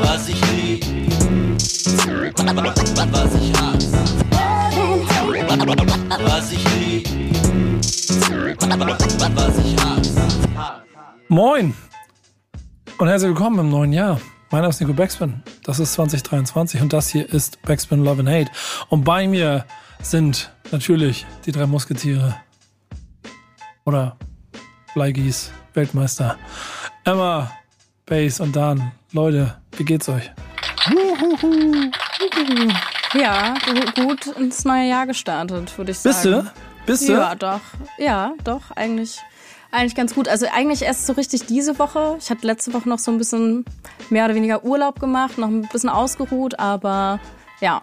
Was ich lieb, was ich hasse. Was ich lieb, was ich hasse. Moin und herzlich willkommen im neuen Jahr. Mein Name ist Nico Backspin. Das ist 2023 und das hier ist Backspin Love and Hate. Und bei mir sind natürlich die drei Musketiere. Oder Bleigieß, Weltmeister. Emma, Bass und Dan. Leute, wie geht's euch? Ja, gu- gut ins neue Jahr gestartet, würde ich sagen. Bist du? Bist du? Ja, doch. Ja, doch, eigentlich. Eigentlich ganz gut. Also eigentlich erst so richtig diese Woche. Ich hatte letzte Woche noch so ein bisschen mehr oder weniger Urlaub gemacht, noch ein bisschen ausgeruht, aber ja,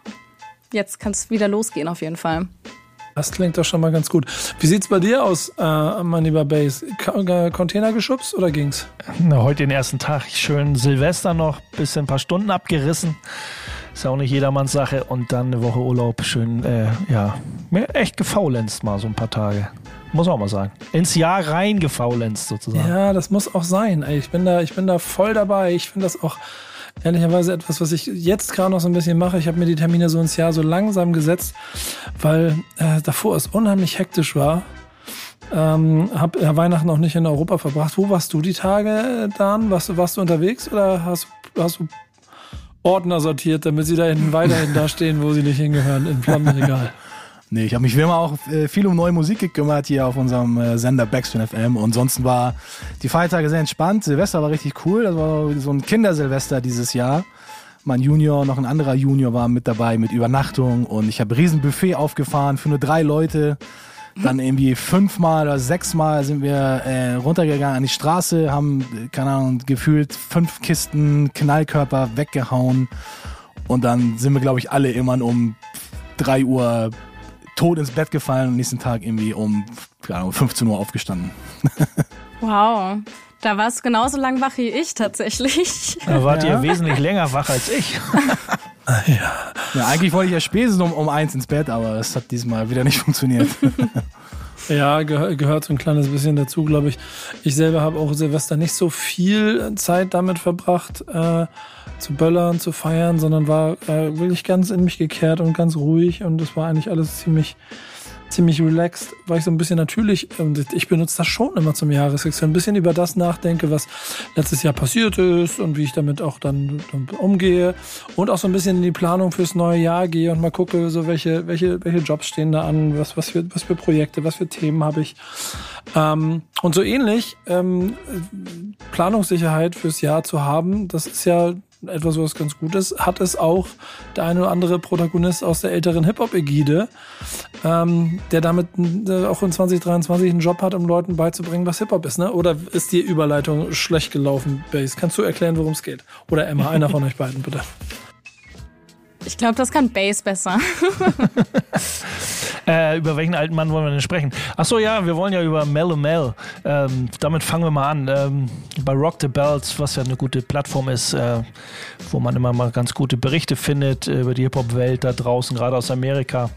jetzt kann es wieder losgehen auf jeden Fall. Das klingt doch schon mal ganz gut. Wie sieht's bei dir aus, äh, mein lieber Bass? Ka äh, Container geschubst oder ging's? Na, heute den ersten Tag. Schön Silvester noch, bisschen ein paar Stunden abgerissen. Ist ja auch nicht jedermanns Sache. Und dann eine Woche Urlaub. Schön, äh, ja, mir echt gefaulenzt mal so ein paar Tage. Muss auch mal sagen. Ins Jahr rein gefaulenzt sozusagen. Ja, das muss auch sein. Ich bin da, ich bin da voll dabei. Ich finde das auch ehrlicherweise etwas, was ich jetzt gerade noch so ein bisschen mache. Ich habe mir die Termine so ins Jahr so langsam gesetzt, weil äh, davor es unheimlich hektisch war. Ähm, hab ja, Weihnachten auch nicht in Europa verbracht. Wo warst du die Tage, äh, Dan? Warst, du- warst du unterwegs oder hast, hast du Ordner sortiert, damit sie da hinten weiterhin da stehen, wo sie nicht hingehören, im Plattenregal? Nee, ich habe mich wie immer auch äh, viel um neue Musik gekümmert hier auf unserem äh, Sender Backspin FM und ansonsten war die Feiertage sehr entspannt. Silvester war richtig cool, das war so ein Kindersilvester dieses Jahr. Mein Junior, noch ein anderer Junior war mit dabei mit Übernachtung und ich habe riesen Buffet aufgefahren für nur drei Leute. Dann irgendwie fünfmal oder sechsmal sind wir äh, runtergegangen an die Straße, haben, keine Ahnung, gefühlt fünf Kisten Knallkörper weggehauen. Und dann sind wir, glaube ich, alle immer um drei Uhr tot ins Bett gefallen und nächsten Tag irgendwie um keine Ahnung, 15 Uhr aufgestanden. Wow. Da warst du genauso lang wach wie ich tatsächlich. Da wart Ja. ihr wesentlich länger wach als ich. Ja, eigentlich wollte ich ja spätestens um, um eins ins Bett, aber es hat diesmal wieder nicht funktioniert. Ja, gehör, gehört so ein kleines bisschen dazu, glaube ich. Ich selber habe auch Silvester nicht so viel Zeit damit verbracht, äh, zu böllern, zu feiern, sondern war äh, wirklich ganz in mich gekehrt und ganz ruhig und es war eigentlich alles ziemlich ziemlich relaxed, weil ich so ein bisschen natürlich, ich benutze das schon immer zum Jahreswechsel, ein bisschen über das nachdenke, was letztes Jahr passiert ist und wie ich damit auch dann, dann umgehe und auch so ein bisschen in die Planung fürs neue Jahr gehe und mal gucke, so welche, welche, welche Jobs stehen da an, was, was für, was für Projekte, was für Themen habe ich. Ähm, und so ähnlich, ähm, Planungssicherheit fürs Jahr zu haben, das ist ja etwas, was ganz gut ist, hat es auch der eine oder andere Protagonist aus der älteren Hip-Hop-Ägide, ähm, der damit äh, auch in 2023 einen Job hat, um Leuten beizubringen, was Hip-Hop ist, ne? Oder ist die Überleitung schlecht gelaufen, Base? Kannst du erklären, worum es geht? Oder Emma, einer von euch beiden, bitte. Ich glaube, das kann Bass besser. Äh, über welchen alten Mann wollen wir denn sprechen? Achso, ja, wir wollen ja über Mellow Mel. Ähm, damit fangen wir mal an. Ähm, bei Rock the Bells, was ja eine gute Plattform ist, äh, wo man immer mal ganz gute Berichte findet äh, über die Hip-Hop-Welt da draußen, gerade aus Amerika.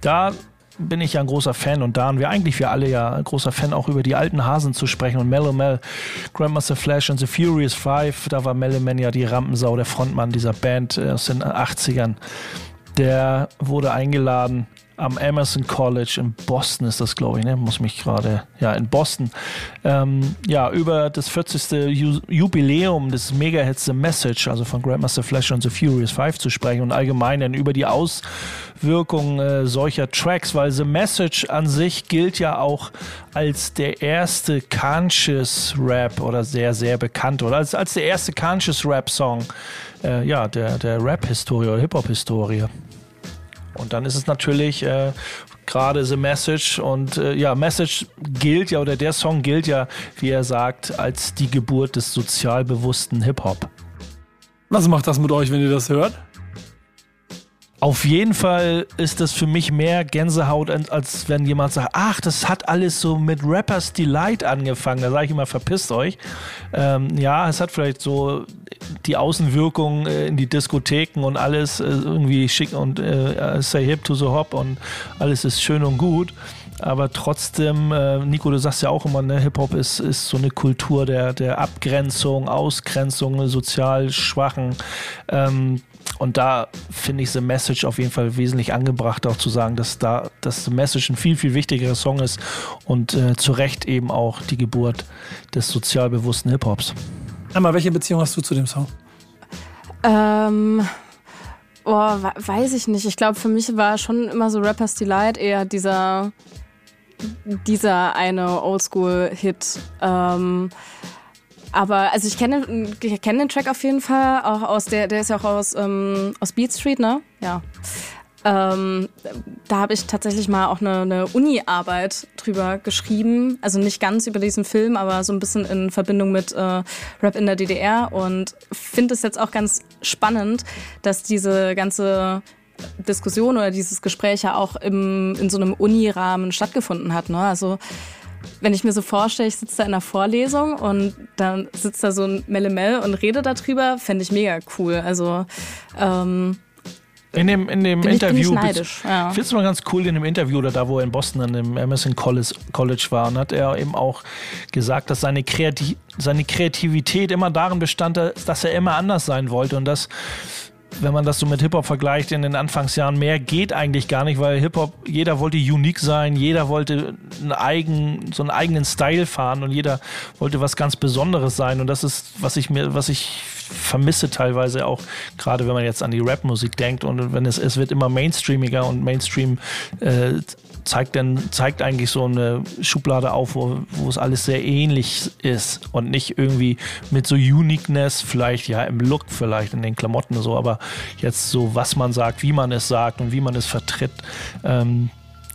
Da bin ich ja ein großer Fan und da und wir eigentlich wir alle ja ein großer Fan auch über die alten Hasen zu sprechen und Mellow Mel, Grandmaster Flash und The Furious Five, da war Mellow Man ja die Rampensau, der Frontmann dieser Band äh, aus den 80ern. Der wurde eingeladen am Emerson College in Boston ist das, glaube ich, ne? Muss mich gerade, ja, in Boston. Ähm, ja, über das 40. Ju Jubiläum des Mega-Hits The Message, also von Grandmaster Flash und The Furious Five zu sprechen und allgemein dann über die Auswirkungen äh, solcher Tracks, weil The Message an sich gilt ja auch als der erste Conscious Rap oder sehr, sehr bekannt oder als, als der erste Conscious Rap Song, äh, ja, der, der Rap-Historie oder Hip-Hop-Historie. Und dann ist es natürlich äh, gerade The Message und äh, ja, Message gilt ja oder der Song gilt ja, wie er sagt, als die Geburt des sozialbewussten Hip-Hop. Was macht das mit euch, wenn ihr das hört? Auf jeden Fall ist das für mich mehr Gänsehaut, als wenn jemand sagt, ach, das hat alles so mit Rappers Delight angefangen. Da sage ich immer, verpisst euch. Ähm, ja, es hat vielleicht so die Außenwirkung äh, in die Diskotheken und alles äh, irgendwie schick und äh, say hip to the hop und alles ist schön und gut. aber trotzdem, äh, Nico, du sagst ja auch immer, ne, Hip-Hop ist, ist so eine Kultur der, der Abgrenzung, Ausgrenzung, sozial Schwachen. Ähm, und da finde ich The Message auf jeden Fall wesentlich angebracht, auch zu sagen, dass da dass The Message ein viel, viel wichtigerer Song ist und äh, zu Recht eben auch die Geburt des sozial bewussten Hip-Hops. Emma, welche Beziehung hast du zu dem Song? Ähm, oh, weiß ich nicht. Ich glaube, für mich war schon immer so Rappers Delight eher dieser, dieser eine Oldschool-Hit. Ähm, aber also ich kenne, ich kenne den Track auf jeden Fall, auch aus der, der ist ja auch aus, ähm, aus Beat Street, ne? Ja. Ähm, da habe ich tatsächlich mal auch eine, eine Uni-Arbeit drüber geschrieben. Also nicht ganz über diesen Film, aber so ein bisschen in Verbindung mit äh, Rap in der DDR. Und finde es jetzt auch ganz spannend, dass diese ganze Diskussion oder dieses Gespräch ja auch im, in so einem Uni-Rahmen stattgefunden hat. Ne? Also wenn ich mir so vorstelle, ich sitze da in einer Vorlesung und dann sitzt da so ein Melemel und redet darüber, fände ich mega cool. Also ähm, in dem, in dem bin Interview. Ich, bin ich ja. Ich finde es mal ganz cool in dem Interview oder da, wo er in Boston an dem Emerson College, College war, und hat er eben auch gesagt, dass seine, Kreativ seine Kreativität immer darin bestand, dass er immer anders sein wollte und dass wenn man das so mit Hip-Hop vergleicht in den Anfangsjahren, mehr geht eigentlich gar nicht, weil Hip-Hop, jeder wollte unique sein, jeder wollte einen eigen, so einen eigenen Style fahren und jeder wollte was ganz Besonderes sein. Und das ist, was ich mir, was ich vermisse teilweise auch, gerade wenn man jetzt an die Rap-Musik denkt und wenn es, es wird immer mainstreamiger und Mainstream äh, zeigt dann, zeigt eigentlich so eine Schublade auf, wo, wo es alles sehr ähnlich ist und nicht irgendwie mit so Uniqueness, vielleicht ja im Look, vielleicht in den Klamotten so, aber jetzt so, was man sagt, wie man es sagt und wie man es vertritt. Ähm,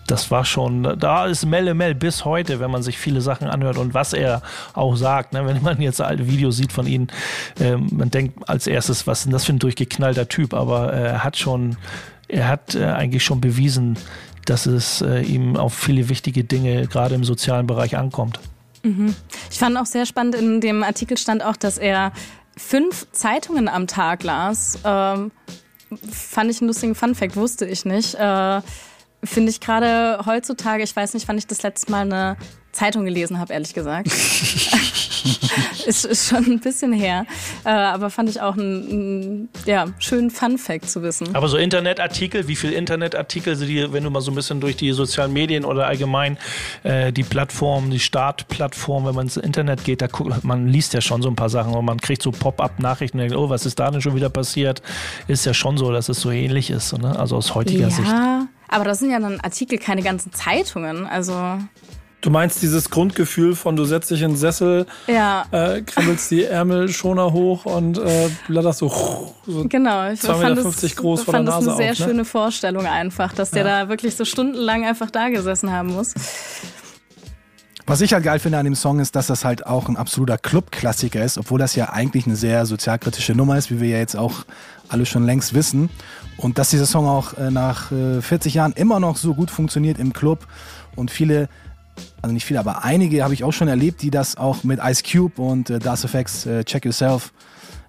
das war schon, da ist Melle Mel bis heute, wenn man sich viele Sachen anhört und was er auch sagt. Ne? Wenn man jetzt alte Videos sieht von ihm, äh, man denkt als erstes, was ist denn das für ein durchgeknallter Typ, aber äh, er hat schon, er hat äh, eigentlich schon bewiesen, dass es äh, ihm auf viele wichtige Dinge gerade im sozialen Bereich ankommt. Mhm. Ich fand auch sehr spannend, in dem Artikel stand auch, dass er fünf Zeitungen am Tag las. Ähm, fand ich einen lustigen Funfact, wusste ich nicht. Äh, Finde ich gerade heutzutage, ich weiß nicht, wann ich das letzte Mal eine Zeitung gelesen habe, ehrlich gesagt. ist, ist schon ein bisschen her. Äh, aber fand ich auch einen, ja, schönen Fun-Fact zu wissen. Aber so Internetartikel, wie viele Internetartikel, die, wenn du mal so ein bisschen durch die sozialen Medien oder allgemein äh, die Plattform, die Startplattform, wenn man ins Internet geht, da guckt, man liest ja schon so ein paar Sachen und man kriegt so Pop-up-Nachrichten und denkt, oh, was ist da denn schon wieder passiert? Ist ja schon so, dass es so ähnlich ist, ne? also aus heutiger ja, Sicht. Aber das sind ja dann Artikel, keine ganzen Zeitungen. Also Du meinst dieses Grundgefühl von, du setzt dich in den Sessel, ja. äh, krabbelst die Ärmelschoner hoch und äh, blatterst so, so genau, ich 2,50 fand Meter das, groß von fand der das Nase eine sehr auf, ne? schöne Vorstellung einfach, dass der Ja. da wirklich so stundenlang einfach da gesessen haben muss. Was ich halt geil finde an dem Song ist, dass das halt auch ein absoluter Club-Klassiker ist, obwohl das ja eigentlich eine sehr sozialkritische Nummer ist, wie wir ja jetzt auch alle schon längst wissen. Und dass dieser Song auch äh, nach äh, 40 Jahren immer noch so gut funktioniert im Club und viele, also nicht viele, aber einige habe ich auch schon erlebt, die das auch mit Ice Cube und äh, Das Effects äh, Check Yourself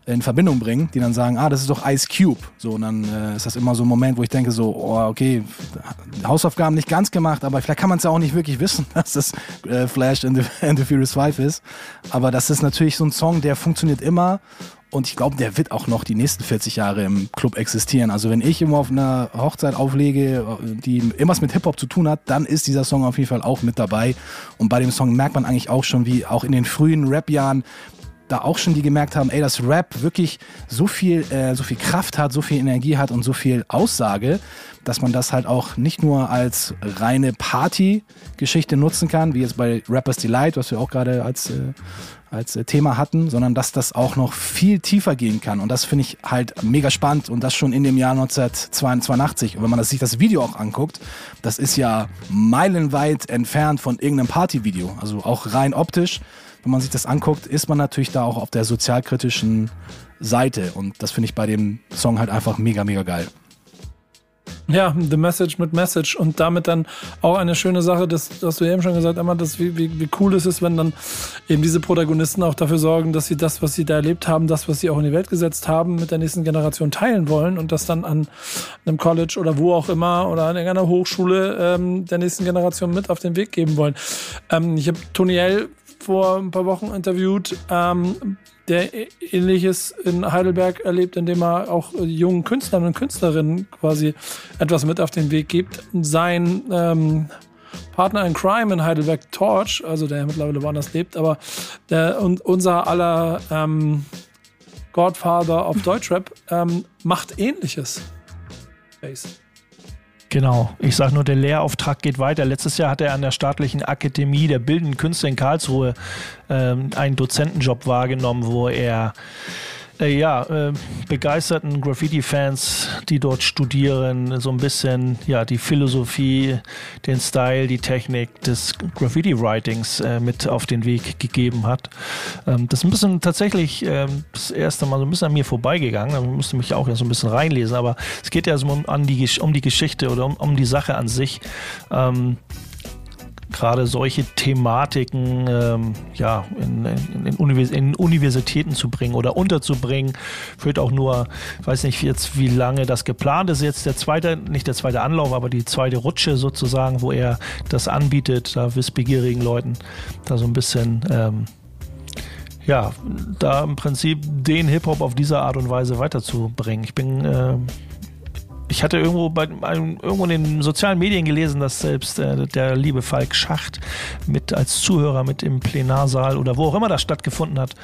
in Verbindung bringen, die dann sagen, ah, das ist doch Ice Cube. So, und dann äh, ist das immer so ein Moment, wo ich denke so, oh, okay, Hausaufgaben nicht ganz gemacht, aber vielleicht kann man es ja auch nicht wirklich wissen, dass das äh, Flash and the, and the Furious 5 ist. Aber das ist natürlich so ein Song, der funktioniert immer und ich glaube, der wird auch noch die nächsten 40 Jahre im Club existieren. Also wenn ich immer auf einer Hochzeit auflege, die irgendwas mit Hip-Hop zu tun hat, dann ist dieser Song auf jeden Fall auch mit dabei. Und bei dem Song merkt man eigentlich auch schon, wie auch in den frühen Rap-Jahren da auch schon die gemerkt haben, ey, dass Rap wirklich so viel, äh, so viel Kraft hat, so viel Energie hat und so viel Aussage, dass man das halt auch nicht nur als reine Party-Geschichte nutzen kann, wie jetzt bei Rappers Delight, was wir auch gerade als, äh, als äh, Thema hatten, sondern dass das auch noch viel tiefer gehen kann. Und das finde ich halt mega spannend und das schon in dem Jahr 1982. Und wenn man das, sich das Video auch anguckt, das ist ja meilenweit entfernt von irgendeinem Partyvideo. Also auch rein optisch wenn man sich das anguckt, ist man natürlich da auch auf der sozialkritischen Seite. Und das finde ich bei dem Song halt einfach mega, mega geil. Ja, The Message mit Message und damit dann auch eine schöne Sache, das hast du eben schon gesagt, Emma, dass wie, wie, wie cool es ist, wenn dann eben diese Protagonisten auch dafür sorgen, dass sie das, was sie da erlebt haben, das, was sie auch in die Welt gesetzt haben, mit der nächsten Generation teilen wollen und das dann an einem College oder wo auch immer oder an irgendeiner Hochschule ähm, der nächsten Generation mit auf den Weg geben wollen. Ähm, ich habe Tony vor ein paar Wochen interviewt, ähm, der ähnliches in Heidelberg erlebt, indem er auch jungen Künstlern und Künstlerinnen quasi etwas mit auf den Weg gibt. Sein ähm, Partner in Crime in Heidelberg, Torch, also der mittlerweile woanders lebt, aber der und unser aller ähm, Godfather of Deutschrap ähm, macht ähnliches. Bass. Genau. Ich sage nur, der Lehrauftrag geht weiter. Letztes Jahr hat er an der staatlichen Akademie der Bildenden Künste in Karlsruhe ähm, einen Dozentenjob wahrgenommen, wo er äh, ja, äh, begeisterten Graffiti-Fans, die dort studieren, so ein bisschen ja, die Philosophie, den Style, die Technik des Graffiti-Writings äh, mit auf den Weg gegeben hat. Ähm, das ist ein bisschen tatsächlich ähm, das erste Mal so ein bisschen an mir vorbeigegangen. Da musste mich auch ja so ein bisschen reinlesen, aber es geht ja so um, die, um die Geschichte oder um, um die Sache an sich. Ähm, gerade solche Thematiken ähm, ja, in, in, in, Univers in, Universitäten zu bringen oder unterzubringen. Führt auch nur, ich weiß nicht jetzt, wie lange das geplant ist. Jetzt der zweite, nicht der zweite Anlauf, aber die zweite Rutsche sozusagen, wo er das anbietet, da wissbegierigen Leuten da so ein bisschen. Ähm, ja, da im Prinzip den Hip-Hop auf diese Art und Weise weiterzubringen. Ich bin äh, ich hatte irgendwo bei irgendwo in den sozialen Medien gelesen, dass selbst äh, der liebe Falk Schacht mit als Zuhörer mit im Plenarsaal oder wo auch immer das stattgefunden hat,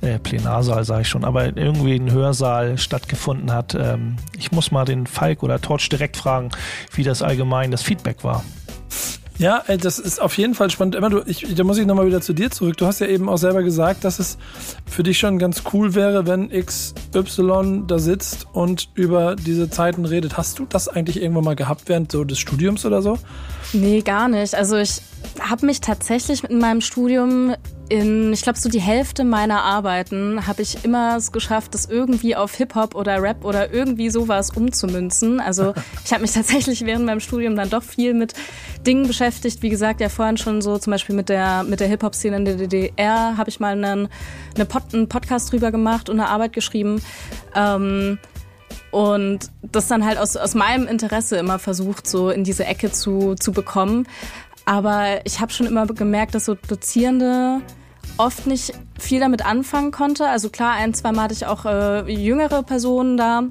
äh, Plenarsaal sage ich schon, aber irgendwie ein Hörsaal stattgefunden hat. Ähm, ich muss mal den Falk oder Torch direkt fragen, wie das allgemein das Feedback war. Ja, das ist auf jeden Fall spannend. Immer du, ich, da muss ich nochmal wieder zu dir zurück. Du hast ja eben auch selber gesagt, dass es für dich schon ganz cool wäre, wenn XY da sitzt und über diese Zeiten redet. Hast du das eigentlich irgendwann mal gehabt während so des Studiums oder so? Nee, gar nicht. Also ich habe mich tatsächlich in meinem Studium in, ich glaube, so die Hälfte meiner Arbeiten habe ich immer es geschafft, das irgendwie auf Hip-Hop oder Rap oder irgendwie sowas umzumünzen. Also ich habe mich tatsächlich während meinem Studium dann doch viel mit Dingen beschäftigt. Wie gesagt, ja vorhin schon so zum Beispiel mit der, mit der Hip-Hop-Szene in der DDR habe ich mal einen, eine Pod, einen Podcast drüber gemacht und eine Arbeit geschrieben. Ähm, und das dann halt aus, aus meinem Interesse immer versucht, so in diese Ecke zu, zu bekommen. Aber ich habe schon immer gemerkt, dass so Dozierende oft nicht viel damit anfangen konnte. Also klar, ein, zwei Mal hatte ich auch äh, jüngere Personen da.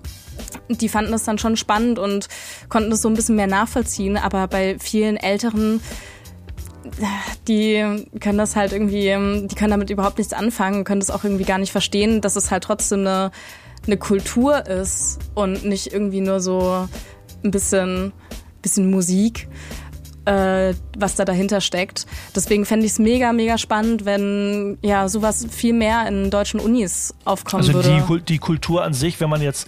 Die fanden das dann schon spannend und konnten das so ein bisschen mehr nachvollziehen. Aber bei vielen Älteren, die können das halt irgendwie, die können damit überhaupt nichts anfangen, können das auch irgendwie gar nicht verstehen, dass es halt trotzdem eine, eine Kultur ist und nicht irgendwie nur so ein bisschen, bisschen Musik äh, was da dahinter steckt. Deswegen fände ich es mega, mega spannend, wenn ja sowas viel mehr in deutschen Unis aufkommen also würde. Also die, Kultur an sich, wenn man jetzt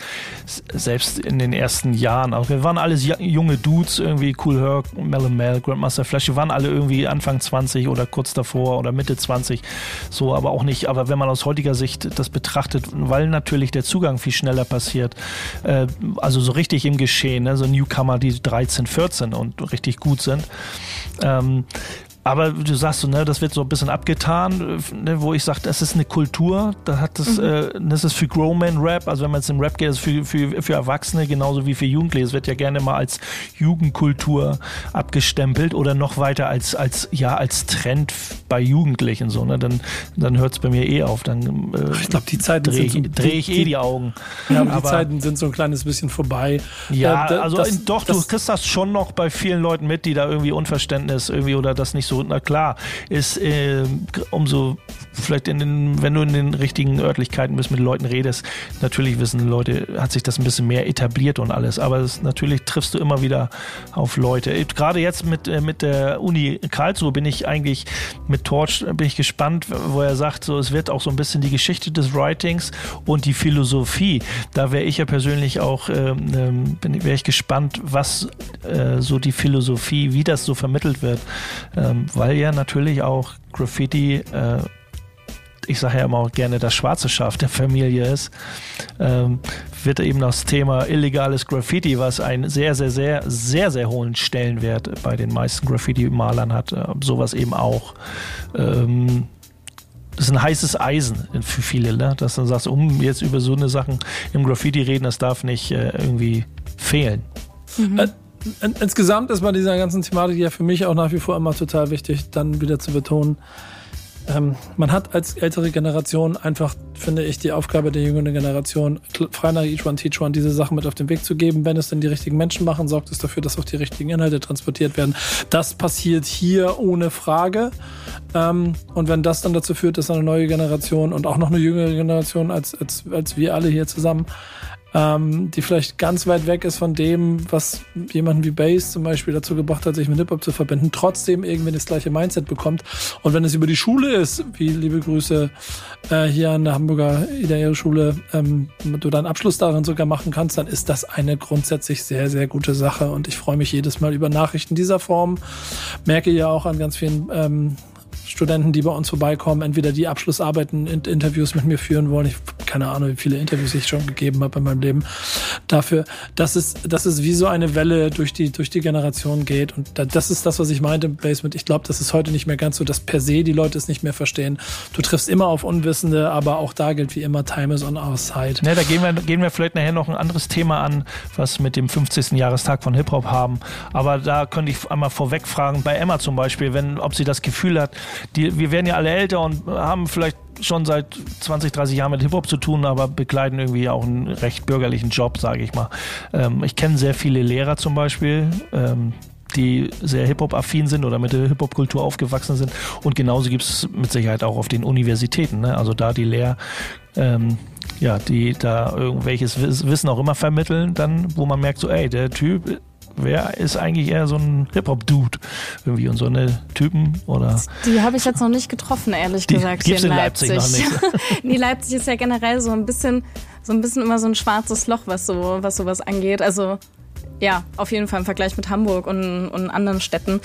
selbst in den ersten Jahren, auch wir waren alles junge Dudes, irgendwie Cool Herc, Mel Mel, Grandmaster Flash, wir waren alle irgendwie Anfang 20 oder kurz davor oder Mitte 20, so, aber auch nicht. Aber wenn man aus heutiger Sicht das betrachtet, weil natürlich der Zugang viel schneller passiert, äh, also so richtig im Geschehen, ne, so Newcomer, die 13, 14 und richtig gut sind, ähm, aber du sagst so, ne, das wird so ein bisschen abgetan, ne, wo ich sage, das ist eine Kultur, da hat das, mhm. äh, das ist für Growman Rap, also wenn man jetzt im Rap geht, ist für, für, für Erwachsene genauso wie für Jugendliche. Es wird ja gerne mal als Jugendkultur abgestempelt oder noch weiter als, als, ja, als Trend bei Jugendlichen so, ne? Dann, dann hört es bei mir eh auf. Dann äh, ich glaube, die Zeiten drehe so, dreh ich eh die Augen. Ja, aber, aber die Zeiten sind so ein kleines bisschen vorbei. Ja, äh, also das, doch, das, du kriegst das schon noch bei vielen Leuten mit, die da irgendwie Unverständnis irgendwie oder das nicht so so, na klar, ist äh, umso vielleicht in den, wenn du in den richtigen Örtlichkeiten bist, mit Leuten redest, natürlich wissen Leute, hat sich das ein bisschen mehr etabliert und alles, aber das, natürlich triffst du immer wieder auf Leute. Gerade jetzt mit, äh, mit der Uni Karlsruhe bin ich eigentlich mit Torch bin ich gespannt, wo er sagt, so es wird auch so ein bisschen die Geschichte des Writings und die Philosophie. Da wäre ich ja persönlich auch, ähm, ähm wäre ich gespannt, was äh, so die Philosophie, wie das so vermittelt wird. Ähm, weil ja natürlich auch Graffiti äh, ich sage ja immer auch gerne das schwarze Schaf der Familie ist, ähm, wird eben das Thema illegales Graffiti, was einen sehr, sehr, sehr, sehr, sehr hohen Stellenwert bei den meisten Graffiti-Malern hat, äh, sowas eben auch. Ähm, das ist ein heißes Eisen für viele, ne? dass du sagst, um jetzt über so eine Sachen im Graffiti reden, das darf nicht äh, irgendwie fehlen. Äh, in- insgesamt ist bei dieser ganzen Thematik ja für mich auch nach wie vor immer total wichtig, dann wieder zu betonen, ähm, man hat als ältere Generation einfach, finde ich, die Aufgabe der jüngeren Generation, frei nach each one, teach one, diese Sachen mit auf den Weg zu geben. Wenn es denn die richtigen Menschen machen, sorgt es dafür, dass auch die richtigen Inhalte transportiert werden. Das passiert hier ohne Frage. Ähm, und wenn das dann dazu führt, dass eine neue Generation und auch noch eine jüngere Generation als, als, als wir alle hier zusammen ähm, die vielleicht ganz weit weg ist von dem, was jemanden wie Bass zum Beispiel dazu gebracht hat, sich mit Hip-Hop zu verbinden, trotzdem irgendwie das gleiche Mindset bekommt. Und wenn es über die Schule ist, wie liebe Grüße äh, hier an der Hamburger Ideale Schule, ähm, du deinen Abschluss darin sogar machen kannst, dann ist das eine grundsätzlich sehr, sehr gute Sache. Und ich freue mich jedes Mal über Nachrichten dieser Form. Merke ja auch an ganz vielen ähm, Studenten, die bei uns vorbeikommen, entweder die Abschlussarbeiten, in Interviews mit mir führen wollen. Ich keine Ahnung, wie viele Interviews ich schon gegeben habe in meinem Leben. Dafür, dass es, dass es wie so eine Welle durch die, durch die Generation geht. Und da, das ist das, was ich meinte im Basement. Ich glaube, das ist heute nicht mehr ganz so, dass per se die Leute es nicht mehr verstehen. Du triffst immer auf Unwissende, aber auch da gilt wie immer, Time is on our side. Ne, da gehen wir, gehen wir vielleicht nachher noch ein anderes Thema an, was mit dem 50. Jahrestag von Hip-Hop haben. Aber da könnte ich einmal vorweg fragen, bei Emma zum Beispiel, wenn, ob sie das Gefühl hat, die, wir werden ja alle älter und haben vielleicht schon seit 20, 30 Jahren mit Hip-Hop zu tun, aber bekleiden irgendwie auch einen recht bürgerlichen Job, sage ich mal. Ähm, ich kenne sehr viele Lehrer zum Beispiel, ähm, die sehr Hip-Hop-affin sind oder mit der Hip-Hop-Kultur aufgewachsen sind. Und genauso gibt es mit Sicherheit auch auf den Universitäten. Ne? Also da die Lehr, ähm, ja, die da irgendwelches Wiss- Wissen auch immer vermitteln, dann, wo man merkt, so, ey, der Typ, wer ist eigentlich eher so ein Hip-Hop-Dude? Irgendwie und so eine Typen oder. Die habe ich jetzt noch nicht getroffen, ehrlich Die gesagt, hier in in Leipzig Leipzig. noch nee, Leipzig ist ja generell so ein bisschen, so ein bisschen immer so ein schwarzes Loch, was so, was sowas angeht. Also ja, auf jeden Fall im Vergleich mit Hamburg und, und anderen Städten.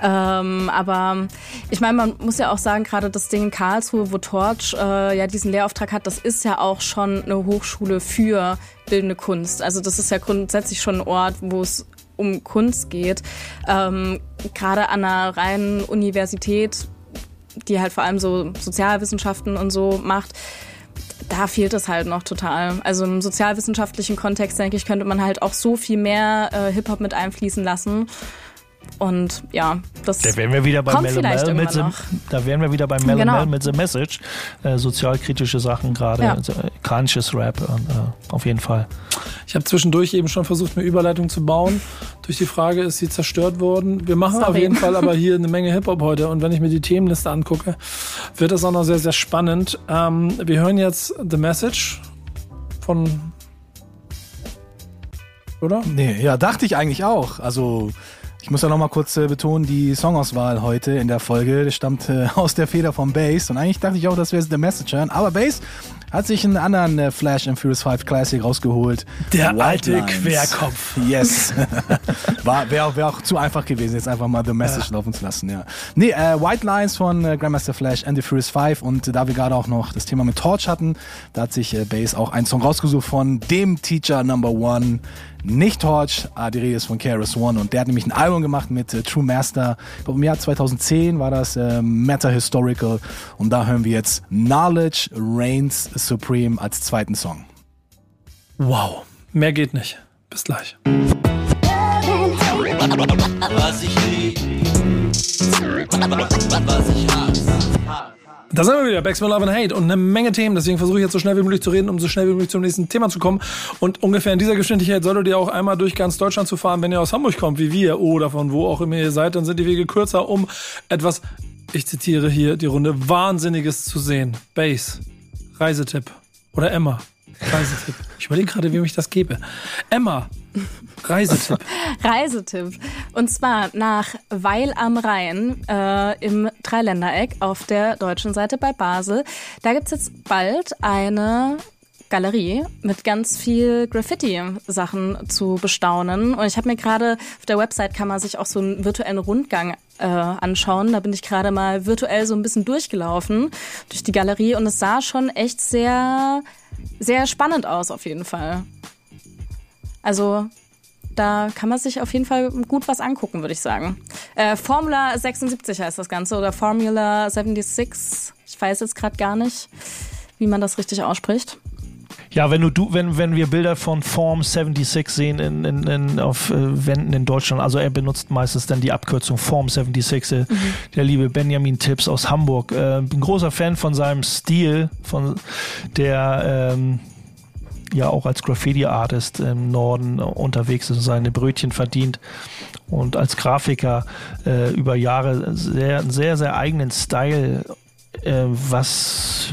Ähm, aber ich meine, man muss ja auch sagen, gerade das Ding in Karlsruhe, wo Torch äh, ja diesen Lehrauftrag hat, das ist ja auch schon eine Hochschule für bildende Kunst. Also das ist ja grundsätzlich schon ein Ort, wo es um Kunst geht. Ähm, gerade an einer reinen Universität, die halt vor allem so Sozialwissenschaften und so macht, da fehlt es halt noch total. Also im sozialwissenschaftlichen Kontext, denke ich, könnte man halt auch so viel mehr äh, Hip-Hop mit einfließen lassen. Und ja, das Da wären wir wieder bei kommt Mel vielleicht Mel mit noch. Da wären wir wieder bei Mel Genau. Mel mit The Message. Äh, sozialkritische Sachen gerade, Ja. also, äh, Conscious Rap, und, äh, auf jeden Fall. Ich habe zwischendurch eben schon versucht, eine Überleitung zu bauen. Durch die Frage ist sie zerstört worden. Wir machen Sorry. auf jeden Fall aber hier eine Menge Hip-Hop heute. Und wenn ich mir die Themenliste angucke, wird das auch noch sehr, sehr spannend. Ähm, wir hören jetzt The Message von. Oder? Nee, ja, dachte ich eigentlich auch. Also, ich muss ja noch mal kurz äh, betonen, die Songauswahl heute in der Folge stammt äh, aus der Feder von Bass. Und eigentlich dachte ich auch, dass wir jetzt The Message hören. Aber Bass hat sich einen anderen äh, Flash and Furious 5 Classic rausgeholt. Der White alte Lines. Querkopf. Yes. Wäre auch, wär auch zu einfach gewesen, jetzt einfach mal The Message laufen zu lassen, ja. Nee, äh, White Lines von äh, Grandmaster Flash and the Furious 5 und da wir gerade auch noch das Thema mit Torch hatten, da hat sich äh, Bass auch einen Song rausgesucht von dem Teacher Number One, nicht Torch, ah, die Rede ist von KRS One und der hat nämlich ein Album gemacht mit äh, True Master, ich glaube im Jahr 2010 war das äh, Meta Historical und da hören wir jetzt Knowledge Reigns Supreme als zweiten Song. Wow. Mehr geht nicht. Bis gleich. Was ich lieb, was ich hasse. Da sind wir wieder, Backs with Love and Hate und eine Menge Themen, deswegen versuche ich jetzt so schnell wie möglich zu reden, um so schnell wie möglich zum nächsten Thema zu kommen. Und ungefähr in dieser Geschwindigkeit solltet ihr auch einmal durch ganz Deutschland zu fahren, wenn ihr aus Hamburg kommt, wie wir, oder von wo auch immer ihr seid, dann sind die Wege kürzer, um etwas, ich zitiere hier die Runde, Wahnsinniges zu sehen. Base, Reisetipp. Oder Emma, Reisetipp. Ich überlege gerade, wem ich das gebe. Emma, Reisetipp. Reisetipp. Und zwar nach Weil am Rhein äh, im Dreiländereck auf der deutschen Seite bei Basel. Da gibt's jetzt bald eine Galerie mit ganz viel Graffiti-Sachen zu bestaunen. Und ich habe mir gerade auf der Website kann man sich auch so einen virtuellen Rundgang äh, anschauen. Da bin ich gerade mal virtuell so ein bisschen durchgelaufen durch die Galerie und es sah schon echt sehr, sehr spannend aus auf jeden Fall. Also da kann man sich auf jeden Fall gut was angucken, würde ich sagen. Äh, Formula 76 heißt das Ganze oder Formula 76. Ich weiß jetzt gerade gar nicht, wie man das richtig ausspricht. Ja, wenn du, du wenn, wenn wir Bilder von Form 76 sehen in, in, in, auf äh, Wänden in Deutschland, also er benutzt meistens dann die Abkürzung Form 76, äh, mhm. der liebe Benjamin Tipps aus Hamburg. Äh, bin großer Fan von seinem Stil, von der ähm, ja auch als Graffiti-Artist im Norden unterwegs ist und seine Brötchen verdient und als Grafiker äh, über Jahre sehr, sehr, sehr eigenen Style, äh, was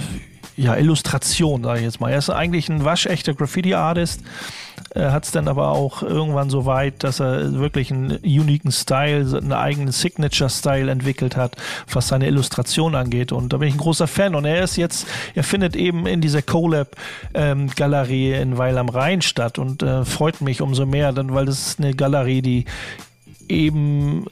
ja, Illustration, sage ich jetzt mal. Er ist eigentlich ein waschechter Graffiti-Artist, hat es dann aber auch irgendwann so weit, dass er wirklich einen uniken Style, einen eigenen Signature-Style entwickelt hat, was seine Illustration angeht. Und da bin ich ein großer Fan. Und er ist jetzt, er findet eben in dieser Colab-Galerie in Weil am Rhein statt und äh, freut mich umso mehr, dann, weil das ist eine Galerie, die eben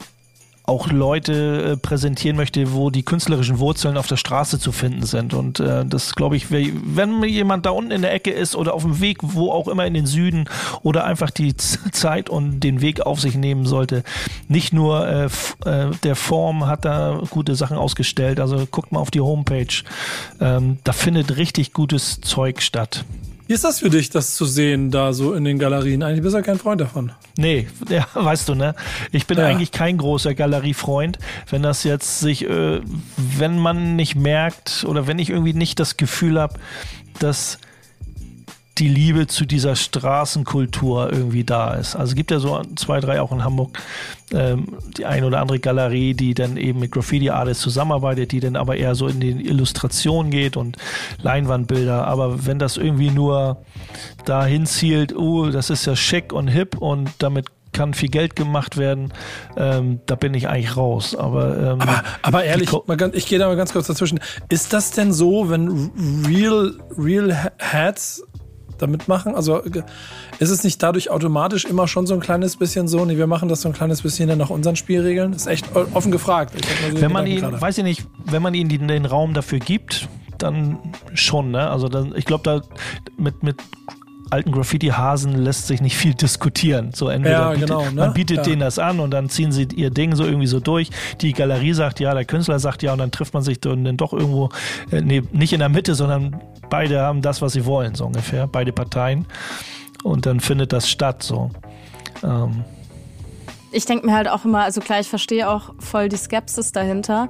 auch Leute äh, präsentieren möchte, wo die künstlerischen Wurzeln auf der Straße zu finden sind. Und äh, das glaube ich, wenn jemand da unten in der Ecke ist oder auf dem Weg, wo auch immer in den Süden oder einfach die Zeit und den Weg auf sich nehmen sollte, nicht nur äh, äh, der Form hat da gute Sachen ausgestellt, also guckt mal auf die Homepage. Ähm, da findet richtig gutes Zeug statt. Wie ist das für dich, das zu sehen, da so in den Galerien? Eigentlich bist du ja kein Freund davon. Nee, ja, weißt du, ne? Ich bin ja. eigentlich kein großer Galeriefreund. Wenn das jetzt sich, äh, wenn man nicht merkt oder wenn ich irgendwie nicht das Gefühl habe, dass die Liebe zu dieser Straßenkultur irgendwie da ist. Also es gibt ja so zwei, drei auch in Hamburg, ähm, die ein oder andere Galerie, die dann eben mit Graffiti-Artists zusammenarbeitet, die dann aber eher so in die Illustration geht und Leinwandbilder. Aber wenn das irgendwie nur dahin zielt, oh, das ist ja schick und hip und damit kann viel Geld gemacht werden, ähm, da bin ich eigentlich raus. Aber, ähm, aber, aber ehrlich, ganz, ich gehe da mal ganz kurz dazwischen. Ist das denn so, wenn Real, Real Hats damit machen? Also ist es nicht dadurch automatisch immer schon so ein kleines bisschen so, nee, wir machen das so ein kleines bisschen dann nach unseren Spielregeln? Das ist echt offen gefragt. So wenn man ihn, gerade. weiß ich nicht, wenn man ihnen den, den Raum dafür gibt, dann schon, ne? Also dann, ich glaube, da mit, mit alten Graffiti-Hasen lässt sich nicht viel diskutieren. So entweder ja, bietet, genau, ne? man bietet ja. denen das an und dann ziehen sie ihr Ding so irgendwie so durch. Die Galerie sagt ja, der Künstler sagt ja und dann trifft man sich dann doch irgendwo, äh, nee, nicht in der Mitte, sondern beide haben das, was sie wollen, so ungefähr, beide Parteien. Und dann findet das statt, so. Ähm. Ich denke mir halt auch immer, also klar, ich verstehe auch voll die Skepsis dahinter.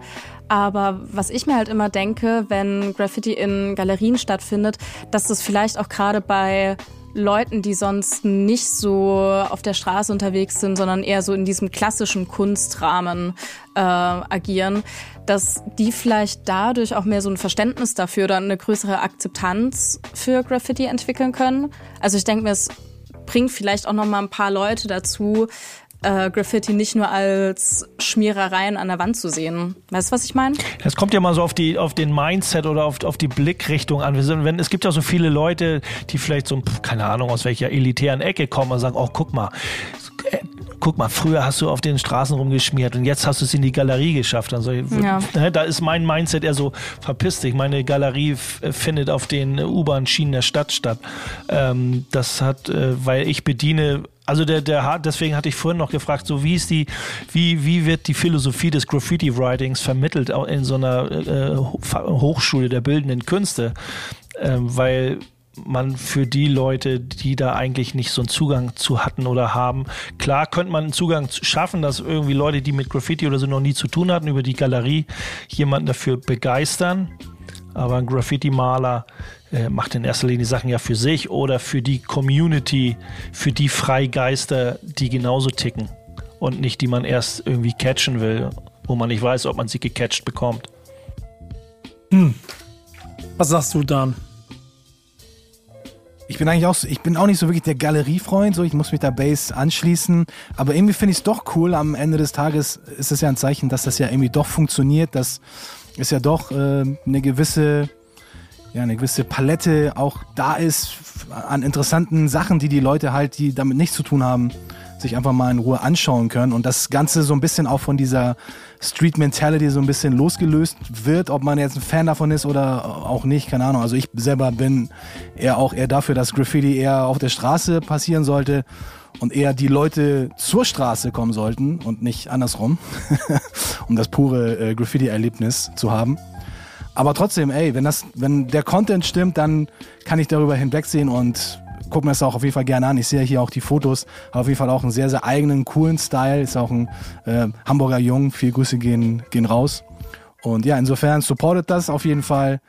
Aber was ich mir halt immer denke, wenn Graffiti in Galerien stattfindet, dass das vielleicht auch gerade bei Leuten, die sonst nicht so auf der Straße unterwegs sind, sondern eher so in diesem klassischen Kunstrahmen äh, agieren, dass die vielleicht dadurch auch mehr so ein Verständnis dafür oder eine größere Akzeptanz für Graffiti entwickeln können. Also ich denke mir, es bringt vielleicht auch noch mal ein paar Leute dazu, äh, Graffiti nicht nur als Schmierereien an der Wand zu sehen. Weißt du, was ich meine? Es kommt ja mal so auf, die, auf den Mindset oder auf, auf die Blickrichtung an. Sind, wenn, es gibt ja so viele Leute, die vielleicht so, keine Ahnung, aus welcher elitären Ecke kommen und sagen, oh, guck mal, äh, guck mal, früher hast du auf den Straßen rumgeschmiert und jetzt hast du es in die Galerie geschafft. Also ja. Ne, da ist mein Mindset eher so verpiss dich. Meine Galerie findet auf den U-Bahn-Schienen der Stadt statt. Ähm, das hat, äh, weil ich bediene also der, der deswegen hatte ich vorhin noch gefragt, so wie ist die, wie, wie wird die Philosophie des Graffiti-Writings vermittelt in so einer äh, Hochschule der bildenden Künste? Ähm, weil man für die Leute, die da eigentlich nicht so einen Zugang zu hatten oder haben, klar könnte man einen Zugang schaffen, dass irgendwie Leute, die mit Graffiti oder so noch nie zu tun hatten, über die Galerie jemanden dafür begeistern. Aber ein Graffiti-Maler äh, macht in erster Linie Sachen ja für sich oder für die Community, für die Freigeister, die genauso ticken und nicht die man erst irgendwie catchen will, wo man nicht weiß, ob man sie gecatcht bekommt. Hm. Was sagst du dann? Ich bin eigentlich auch, ich bin auch nicht so wirklich der Galeriefreund, so ich muss mich da Base anschließen, aber irgendwie finde ich es doch cool. Am Ende des Tages ist es ja ein Zeichen, dass das ja irgendwie doch funktioniert, dass es ja doch äh, eine gewisse ja, eine gewisse Palette auch da ist an interessanten Sachen, die die Leute halt, die damit nichts zu tun haben, sich einfach mal in Ruhe anschauen können und das Ganze so ein bisschen auch von dieser Street Mentality so ein bisschen losgelöst wird, ob man jetzt ein Fan davon ist oder auch nicht, keine Ahnung. Also ich selber bin eher auch eher dafür, dass Graffiti eher auf der Straße passieren sollte und eher die Leute zur Straße kommen sollten und nicht andersrum, um das pure äh, Graffiti-Erlebnis zu haben. Aber trotzdem, ey, wenn das, wenn der Content stimmt, dann kann ich darüber hinwegsehen und gucke mir das auch auf jeden Fall gerne an. Ich sehe hier auch die Fotos, hat auf jeden Fall auch einen sehr, sehr eigenen, coolen Style. Ist auch ein äh, Hamburger Jung. Viel Grüße gehen, gehen raus. Und ja, insofern supportet das auf jeden Fall.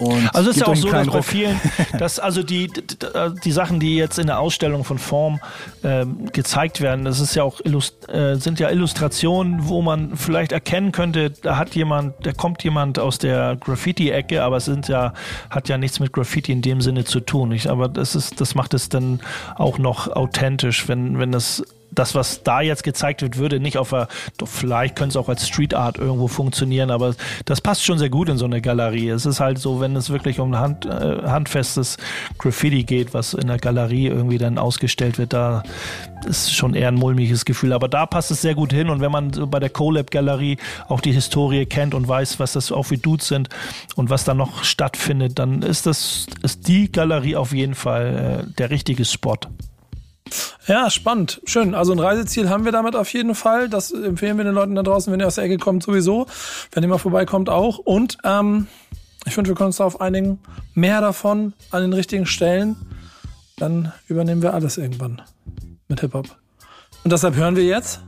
Und also es ist ja auch so, dass bei kleinen vielen, dass also die, die, die Sachen, die jetzt in der Ausstellung von Form ähm, gezeigt werden, das ist ja auch Illust äh, sind ja Illustrationen, wo man vielleicht erkennen könnte, da hat jemand, da kommt jemand aus der Graffiti-Ecke, aber es sind ja, hat ja nichts mit Graffiti in dem Sinne zu tun. Ich, aber das ist, das macht es dann auch noch authentisch, wenn, wenn das das, was da jetzt gezeigt wird, würde nicht auf einer, vielleicht könnte es auch als Street Art irgendwo funktionieren, aber das passt schon sehr gut in so eine Galerie. Es ist halt so, wenn es wirklich um Hand, äh, handfestes Graffiti geht, was in der Galerie irgendwie dann ausgestellt wird, da ist schon eher ein mulmiges Gefühl. Aber da passt es sehr gut hin und wenn man so bei der CoLab Galerie auch die Historie kennt und weiß, was das auch für Dudes sind und was da noch stattfindet, dann ist das, ist die Galerie auf jeden Fall äh, der richtige Spot. Ja, spannend. Schön. Also ein Reiseziel haben wir damit auf jeden Fall. Das empfehlen wir den Leuten da draußen, wenn ihr aus der Ecke kommt, sowieso. Wenn ihr mal vorbeikommt, auch. Und ähm, ich finde, wir können uns darauf einigen. Mehr davon an den richtigen Stellen. Dann übernehmen wir alles irgendwann mit Hip-Hop. Und deshalb hören wir jetzt.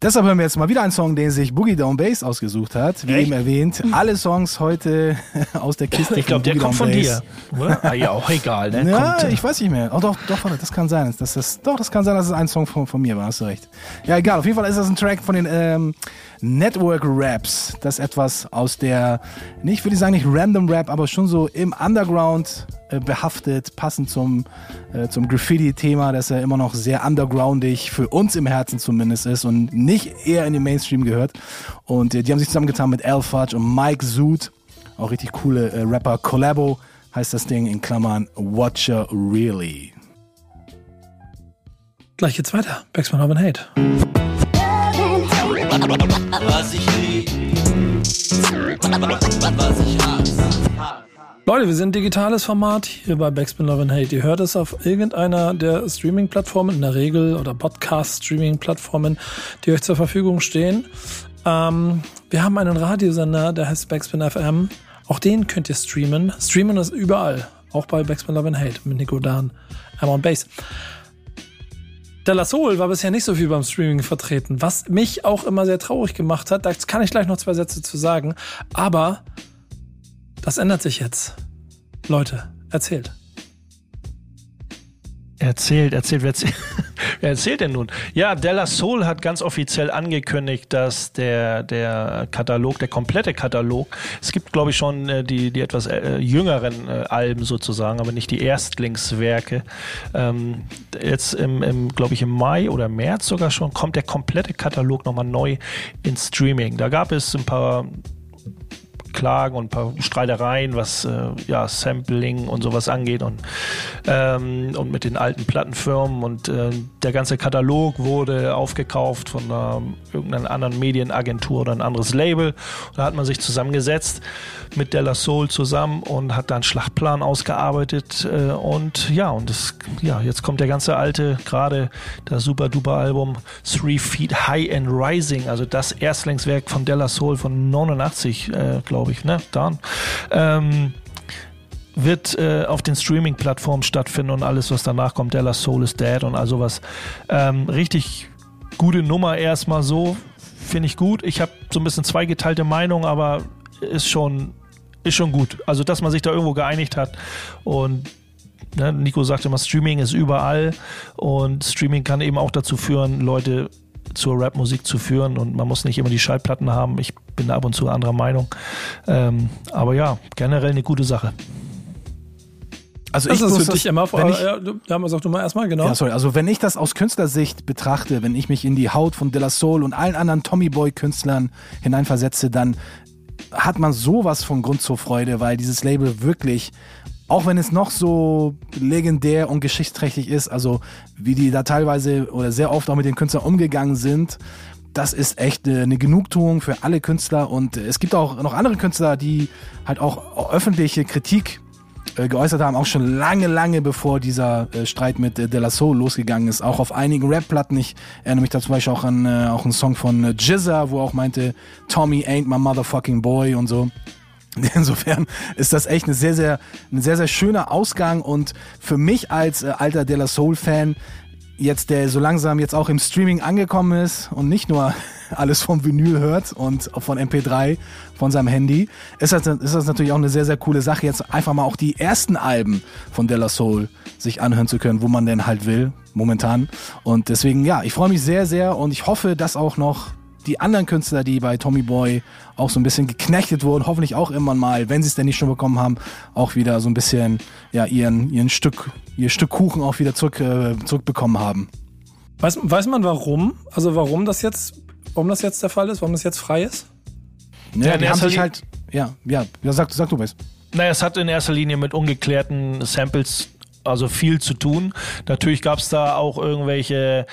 Deshalb hören wir jetzt mal wieder einen Song, den sich Boogie Down Bass ausgesucht hat. Wie Echt? eben erwähnt, alle Songs heute aus der Kiste. Ich glaube, der kommt von Down dir. Oder? Ah, ja, auch egal. Ne? Ja, kommt, ich weiß nicht mehr. Oh, doch, doch, das kann sein. Das, das, doch, das kann sein, dass es ein Song von, von mir war, hast du recht. Ja, egal. Auf jeden Fall ist das ein Track von den ähm, Network Raps. Das ist etwas aus der, nicht würde ich sagen, nicht Random Rap, aber schon so im Underground behaftet, passend zum, äh, zum Graffiti-Thema, das ja immer noch sehr undergroundig, für uns im Herzen zumindest ist und nicht eher in den Mainstream gehört. Und äh, die haben sich zusammengetan mit Al Fudge und Mike Zoot, auch richtig coole äh, Rapper. Collabo heißt das Ding in Klammern Watcher Really. Gleich geht's weiter. Backspin Love and Hate. Was ich lieb, was ich hasse. Leute, wir sind ein digitales Format hier bei Backspin Love and Hate. Ihr hört es auf irgendeiner der Streaming-Plattformen in der Regel oder Podcast-Streaming-Plattformen, die euch zur Verfügung stehen. Ähm, wir haben einen Radiosender, der heißt Backspin FM. Auch den könnt ihr streamen. Streamen ist überall. Auch bei Backspin Love and Hate mit Nico Dan, Amon Bass. Der La war bisher nicht so viel beim Streaming vertreten, was mich auch immer sehr traurig gemacht hat. Da kann ich gleich noch zwei Sätze zu sagen. Aber das ändert sich jetzt. Leute, erzählt. Erzählt, erzählt, wer erzählt, wer erzählt denn nun? Ja, Della Soul hat ganz offiziell angekündigt, dass der, der Katalog, der komplette Katalog, es gibt glaube ich schon äh, die, die etwas äh, jüngeren äh, Alben sozusagen, aber nicht die Erstlingswerke. Ähm, jetzt im, im glaube ich im Mai oder März sogar schon, kommt der komplette Katalog nochmal neu ins Streaming. Da gab es ein paar Klagen und ein paar Streitereien, was äh, ja, Sampling und sowas angeht und, ähm, und mit den alten Plattenfirmen und äh, der ganze Katalog wurde aufgekauft von einer, irgendeiner anderen Medienagentur oder ein anderes Label. Da hat man sich zusammengesetzt mit Della Soul zusammen und hat da einen Schlachtplan ausgearbeitet äh, und ja, und das, ja, jetzt kommt der ganze alte, gerade das super duper Album Three Feet High and Rising, also das Erstlingswerk von Della Soul von 89, äh, glaube ich, ne, Dan. Ähm, wird äh, auf den Streaming-Plattformen stattfinden und alles, was danach kommt, Della Soul is Dead und all sowas. Ähm, richtig gute Nummer erstmal so, finde ich gut. Ich habe so ein bisschen zweigeteilte Meinung, aber ist schon, ist schon gut. Also, dass man sich da irgendwo geeinigt hat und ne, Nico sagte immer, Streaming ist überall und Streaming kann eben auch dazu führen, Leute zur Rapmusik zu führen und man muss nicht immer die Schallplatten haben. Ich bin da ab und zu anderer Meinung. Ähm, aber ja, generell eine gute Sache. Also Das ich ist muss für das, dich immer vor. wenn ich, Ja, du- ja, sag du mal erstmal, genau. Ja, sorry. Also wenn ich das aus Künstlersicht betrachte, wenn ich mich in die Haut von De La Soul und allen anderen Tommy Boy Künstlern hineinversetze, dann hat man sowas von Grund zur Freude, weil dieses Label wirklich auch wenn es noch so legendär und geschichtsträchtig ist, also wie die da teilweise oder sehr oft auch mit den Künstlern umgegangen sind, das ist echt eine Genugtuung für alle Künstler und es gibt auch noch andere Künstler, die halt auch öffentliche Kritik äh, geäußert haben, auch schon lange, lange bevor dieser äh, Streit mit äh, De La Soul losgegangen ist. Auch auf einigen Rap-Platten. Ich erinnere mich da zum Beispiel auch an auch einen Song von Jizza, wo auch meinte, Tommy ain't my motherfucking boy und so. Insofern ist das echt eine sehr, sehr, ein sehr, sehr schöner Ausgang und für mich als äh, alter De La Soul Fan jetzt der so langsam jetzt auch im Streaming angekommen ist und nicht nur alles vom Vinyl hört und von MP3 von seinem Handy, ist das, ist das natürlich auch eine sehr, sehr coole Sache, jetzt einfach mal auch die ersten Alben von De La Soul sich anhören zu können, wo man denn halt will, momentan. Und deswegen, ja, ich freue mich sehr, sehr und ich hoffe, dass auch noch die anderen Künstler, die bei Tommy Boy auch so ein bisschen geknechtet wurden, hoffentlich auch immer mal, wenn sie es denn nicht schon bekommen haben, auch wieder so ein bisschen ja ihren ihren Stück ihr Stück Kuchen auch wieder zurück äh, zurückbekommen haben. Weiß, weiß man warum? Also warum das jetzt warum das jetzt der Fall ist, warum das jetzt frei ist? Ja, ja die haben sich halt ja ja ja sag sag du was. Naja, es hat in erster Linie mit ungeklärten Samples also viel zu tun. Natürlich gab es da auch irgendwelche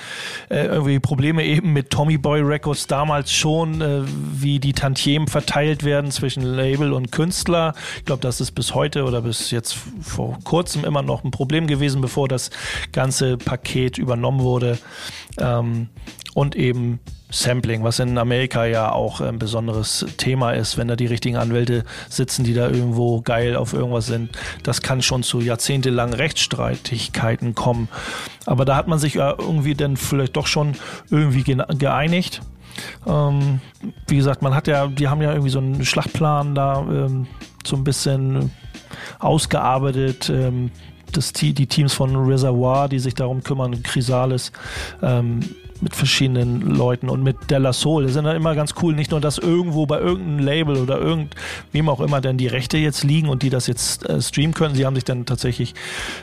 äh, irgendwie Probleme eben mit Tommy Boy Records damals schon, äh, wie die Tantiemen verteilt werden zwischen Label und Künstler. Ich glaube, das ist bis heute oder bis jetzt vor kurzem immer noch ein Problem gewesen, bevor das ganze Paket übernommen wurde. Ähm, und eben Sampling, was in Amerika ja auch ein besonderes Thema ist, wenn da die richtigen Anwälte sitzen, die da irgendwo geil auf irgendwas sind. Das kann schon zu jahrzehntelangen Rechtsstreitigkeiten kommen. Aber da hat man sich ja irgendwie dann vielleicht doch schon irgendwie geeinigt. Ähm, wie gesagt, man hat ja, die haben ja irgendwie so einen Schlachtplan da ähm, so ein bisschen ausgearbeitet. Ähm, das, die Teams von Reservoir, die sich darum kümmern, Chrysalis, ähm, mit verschiedenen Leuten und mit Della Soul. Das sind dann immer ganz cool, nicht nur, dass irgendwo bei irgendeinem Label oder irgendwem auch immer denn die Rechte jetzt liegen und die das jetzt äh, streamen können. Sie haben sich dann tatsächlich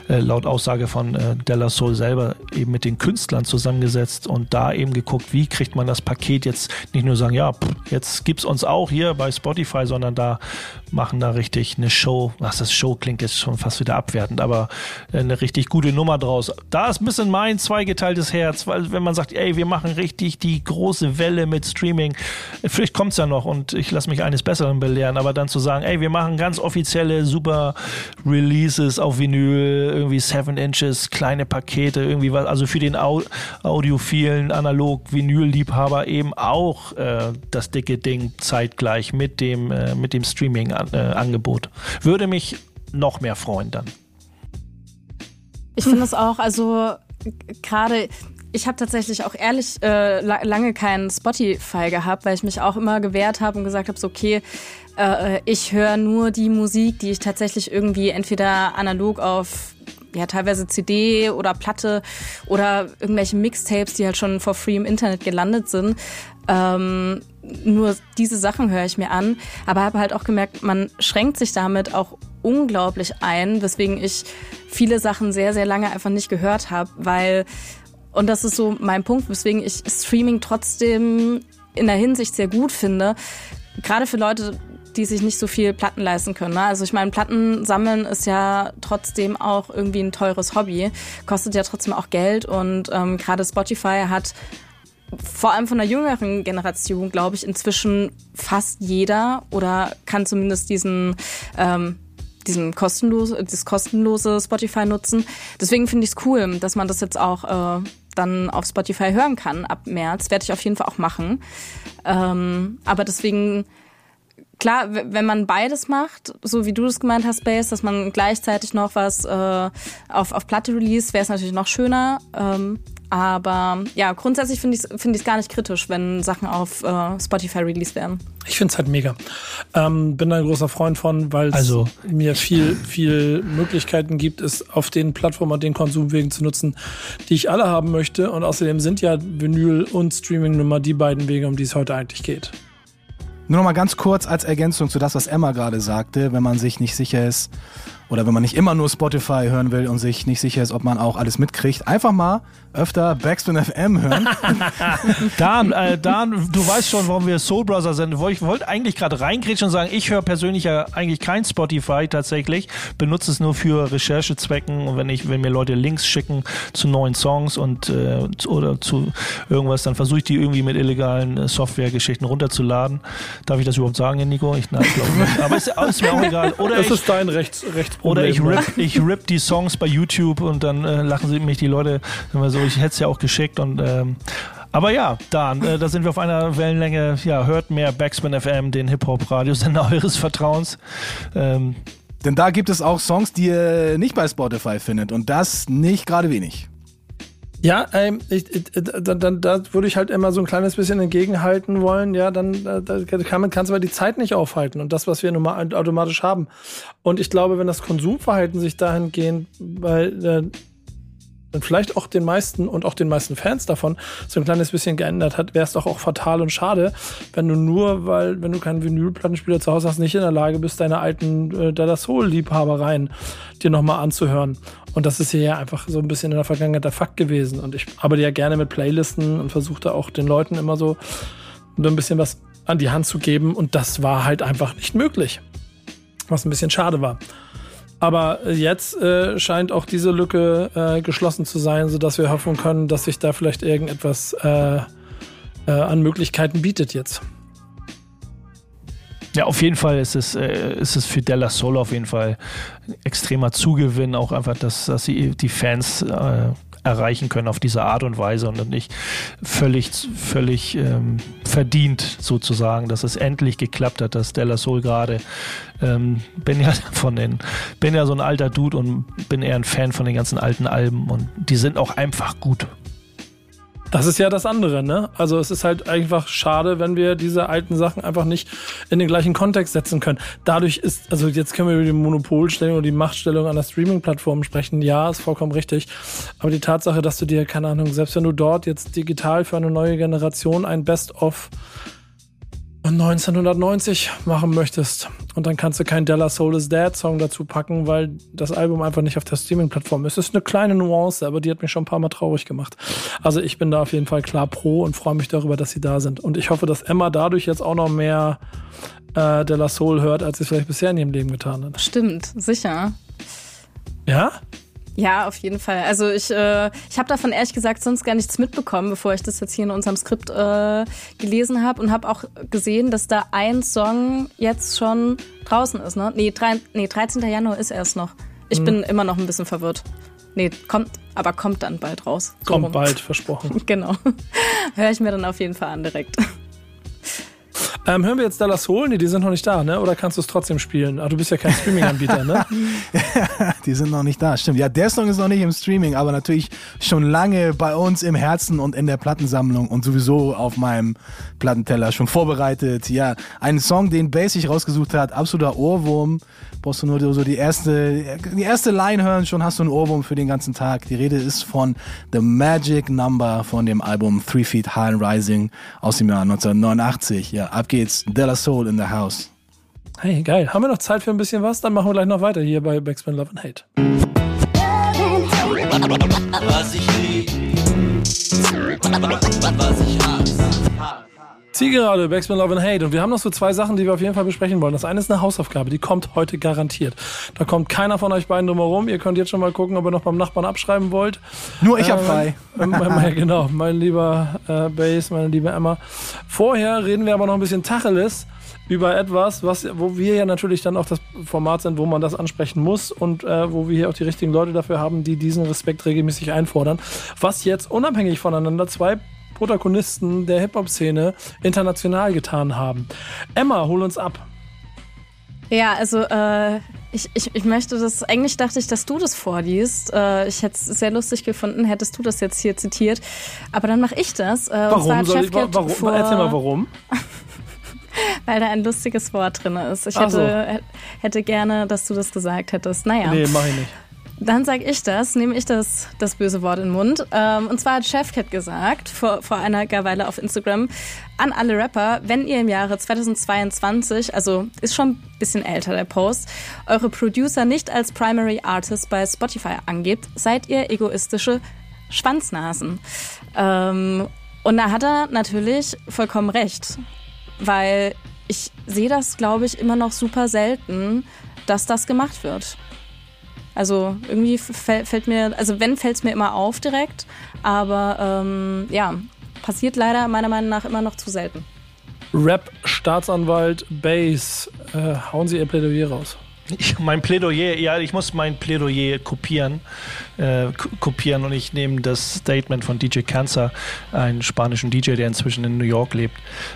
äh, laut Aussage von äh, Della Soul selber eben mit den Künstlern zusammengesetzt und da eben geguckt, wie kriegt man das Paket jetzt nicht nur sagen, ja, pff, jetzt gibt's uns auch hier bei Spotify, sondern da machen da richtig eine Show. Ach, das Show klingt jetzt schon fast wieder abwertend, aber äh, eine richtig gute Nummer draus. Da ist ein bisschen mein zweigeteiltes Herz, weil wenn man sagt, ey, wir machen richtig die große Welle mit Streaming. Vielleicht kommt es ja noch und ich lasse mich eines Besseren belehren, aber dann zu sagen, ey, wir machen ganz offizielle super Releases auf Vinyl, irgendwie 7 Inches, kleine Pakete, irgendwie was, also für den Au audiophilen Analog-Vinyl-Liebhaber eben auch äh, das dicke Ding zeitgleich mit dem, äh, mit dem Streaming-Angebot. Äh, Würde mich noch mehr freuen dann. Ich finde es auch, also gerade ich habe tatsächlich auch ehrlich äh, lange keinen Spotify gehabt, weil ich mich auch immer gewehrt habe und gesagt habe, so okay, äh, ich höre nur die Musik, die ich tatsächlich irgendwie entweder analog auf ja teilweise CD oder Platte oder irgendwelche Mixtapes, die halt schon for free im Internet gelandet sind. Ähm, nur diese Sachen höre ich mir an, aber habe halt auch gemerkt, man schränkt sich damit auch unglaublich ein, weswegen ich viele Sachen sehr, sehr lange einfach nicht gehört habe, weil und das ist so mein Punkt, weswegen ich Streaming trotzdem in der Hinsicht sehr gut finde. Gerade für Leute, die sich nicht so viel Platten leisten können. Ne? Also ich meine, Platten sammeln ist ja trotzdem auch irgendwie ein teures Hobby, kostet ja trotzdem auch Geld und ähm, gerade Spotify hat vor allem von der jüngeren Generation, glaube ich, inzwischen fast jeder oder kann zumindest diesen ähm, diesen kostenlose, das kostenlose Spotify nutzen. Deswegen finde ich es cool, dass man das jetzt auch äh, dann auf Spotify hören kann ab März. Werde ich auf jeden Fall auch machen. Ähm, aber deswegen, klar, wenn man beides macht, so wie du das gemeint hast, Base, dass man gleichzeitig noch was äh, auf, auf Platte release, wäre es natürlich noch schöner. Ähm, aber ja, grundsätzlich finde ich es find gar nicht kritisch, wenn Sachen auf äh, Spotify released werden. Ich finde es halt mega. Ähm, bin ein großer Freund von, weil es also. mir viel, viel Möglichkeiten gibt, es auf den Plattformen und den Konsumwegen zu nutzen, die ich alle haben möchte. Und außerdem sind ja Vinyl und Streaming nun mal die beiden Wege, um die es heute eigentlich geht. Nur noch mal ganz kurz als Ergänzung zu das, was Emma gerade sagte, wenn man sich nicht sicher ist, oder wenn man nicht immer nur Spotify hören will und sich nicht sicher ist, ob man auch alles mitkriegt, einfach mal öfter Backspin FM hören. Dan, äh, Dan, du weißt schon, warum wir Soul Brother sind. Ich wollte eigentlich gerade reingrätschen und sagen, ich höre persönlich ja eigentlich kein Spotify tatsächlich, benutze es nur für Recherchezwecken und wenn ich, wenn mir Leute Links schicken zu neuen Songs und äh, oder zu irgendwas, dann versuche ich die irgendwie mit illegalen äh, Softwaregeschichten runterzuladen. Darf ich das überhaupt sagen, Nico? Ich nein, glaube nicht. Aber ist, ist mir auch egal. Oder Das ich, ist dein Rechts, Rechtsproblem. Oder ich ne? rip, ich rip die Songs bei YouTube und dann äh, lachen sie mich die Leute immer so. Ich hätte es ja auch geschickt und ähm, aber ja, Dan, äh, da sind wir auf einer Wellenlänge. Ja, hört mehr Backspin FM, den Hip-Hop-Radiosender eures Vertrauens. Ähm, Denn da gibt es auch Songs, die ihr nicht bei Spotify findet und das nicht gerade wenig. Ja, ähm, ich, ich, da, da, da würde ich halt immer so ein kleines bisschen entgegenhalten wollen. Ja, dann äh, da kann man kannst aber die Zeit nicht aufhalten und das, was wir nun mal automatisch haben. Und ich glaube, wenn das Konsumverhalten sich dahingehend, weil äh, dann vielleicht auch den meisten und auch den meisten Fans davon so ein kleines bisschen geändert hat, wäre es doch auch fatal und schade, wenn du nur, weil, wenn du keinen Vinylplattenspieler zu Hause hast, nicht in der Lage bist, deine alten äh, Dada Soul-Liebhabereien dir nochmal anzuhören. Und das ist hier ja einfach so ein bisschen in der Vergangenheit der Fakt gewesen. Und ich arbeite ja gerne mit Playlisten und versuche da auch den Leuten immer so ein bisschen was an die Hand zu geben. Und das war halt einfach nicht möglich. Was ein bisschen schade war. Aber jetzt äh, scheint auch diese Lücke äh, geschlossen zu sein, sodass wir hoffen können, dass sich da vielleicht irgendetwas äh, äh, an Möglichkeiten bietet jetzt. Ja, auf jeden Fall ist es, äh, ist es für Della Soul auf jeden Fall ein extremer Zugewinn, auch einfach, dass, dass sie die Fans äh, erreichen können auf diese Art und Weise und nicht völlig, völlig ähm, verdient sozusagen, dass es endlich geklappt hat, dass Della Soul gerade ähm, bin ja von den, bin ja so ein alter Dude und bin eher ein Fan von den ganzen alten Alben und die sind auch einfach gut. Das ist ja das andere, ne? Also es ist halt einfach schade, wenn wir diese alten Sachen einfach nicht in den gleichen Kontext setzen können. Dadurch ist, also jetzt können wir über die Monopolstellung oder die Machtstellung an der Streaming-Plattform sprechen. Ja, ist vollkommen richtig. Aber die Tatsache, dass du dir, keine Ahnung, selbst wenn du dort jetzt digital für eine neue Generation ein Best-of 1990 machen möchtest und dann kannst du keinen Della Soul is Dead Song dazu packen, weil das Album einfach nicht auf der Streaming-Plattform ist. Das ist eine kleine Nuance, aber die hat mich schon ein paar Mal traurig gemacht. Also ich bin da auf jeden Fall klar pro und freue mich darüber, dass sie da sind. Und ich hoffe, dass Emma dadurch jetzt auch noch mehr äh, Della Soul hört, als sie vielleicht bisher in ihrem Leben getan hat. Stimmt, sicher. Ja? Ja, auf jeden Fall. Also ich, äh, ich habe davon ehrlich gesagt sonst gar nichts mitbekommen, bevor ich das jetzt hier in unserem Skript äh, gelesen habe und habe auch gesehen, dass da ein Song jetzt schon draußen ist. Ne? Nee, drei, nee 13. Januar ist erst noch. Ich Hm. bin immer noch ein bisschen verwirrt. Nee, kommt, aber kommt dann bald raus. So Kommt rum. bald, versprochen. Genau. Höre ich mir dann auf jeden Fall an direkt. Ähm, hören wir jetzt Della Soul? Nee, die sind noch nicht da, ne? Oder kannst du es trotzdem spielen? Ah, du bist ja kein Streaming-Anbieter, ne? Die sind noch nicht da, stimmt. Ja, der Song ist noch nicht im Streaming, aber natürlich schon lange bei uns im Herzen und in der Plattensammlung und sowieso auf meinem Plattenteller schon vorbereitet. Ja, ein Song, den Basic rausgesucht hat, absoluter Ohrwurm. Brauchst du nur so die erste, die erste Line hören, schon hast du einen Ohrwurm für den ganzen Tag. Die Rede ist von The Magic Number von dem Album Three Feet High and Rising aus dem Jahr 1989. Ja, ab geht's. Della Soul in the House. Hey, geil. Haben wir noch Zeit für ein bisschen was? Dann machen wir gleich noch weiter hier bei Backspin Love and Hate. Was ich lieb, was ich hasse. Zielgerade, Backspin Love and Hate. Und wir haben noch so zwei Sachen, die wir auf jeden Fall besprechen wollen. Das eine ist eine Hausaufgabe, die kommt heute garantiert. Da kommt keiner von euch beiden drum herum. Ihr könnt jetzt schon mal gucken, ob ihr noch beim Nachbarn abschreiben wollt. Nur ich hab Äh, frei. mein- mein- mein- genau, mein lieber äh, Base, meine liebe Emma. Vorher reden wir aber noch ein bisschen Tacheles über etwas, was, wo wir ja natürlich dann auch das Format sind, wo man das ansprechen muss und äh, wo wir hier auch die richtigen Leute dafür haben, die diesen Respekt regelmäßig einfordern. Was jetzt unabhängig voneinander zwei Protagonisten der Hip-Hop-Szene international getan haben. Emma, hol uns ab. Ja, also äh, ich, ich, ich möchte das, eigentlich dachte ich, dass du das vorliest. Äh, ich hätte es sehr lustig gefunden, hättest du das jetzt hier zitiert. Aber dann mache ich das. Äh, Warum soll ich, warum, vor, erzähl mal warum. Weil da ein lustiges Wort drin ist. Ich Ach so. hätte, hätte gerne, dass du das gesagt hättest. Naja. Nee, mach ich nicht. Dann sage ich das, nehme ich das, das böse Wort in den Mund. Ähm, und zwar hat Chefcat gesagt, vor, vor einer Weile auf Instagram, an alle Rapper, wenn ihr im Jahre 2022, also ist schon ein bisschen älter der Post, eure Producer nicht als Primary Artist bei Spotify angebt, seid ihr egoistische Schwanznasen. Ähm, und da hat er natürlich vollkommen recht, weil ich sehe das, glaube ich, immer noch super selten, dass das gemacht wird. Also irgendwie fällt mir, also wenn fällt es mir immer auf direkt, aber ähm, ja, passiert leider meiner Meinung nach immer noch zu selten. Rap, Staatsanwalt, Bass, äh, hauen Sie Ihr Plädoyer raus. Ich, mein Plädoyer, ja, ich muss mein Plädoyer kopieren, äh, kopieren und ich nehme das Statement von DJ Cancer, einen spanischen DJ, der inzwischen in New York lebt.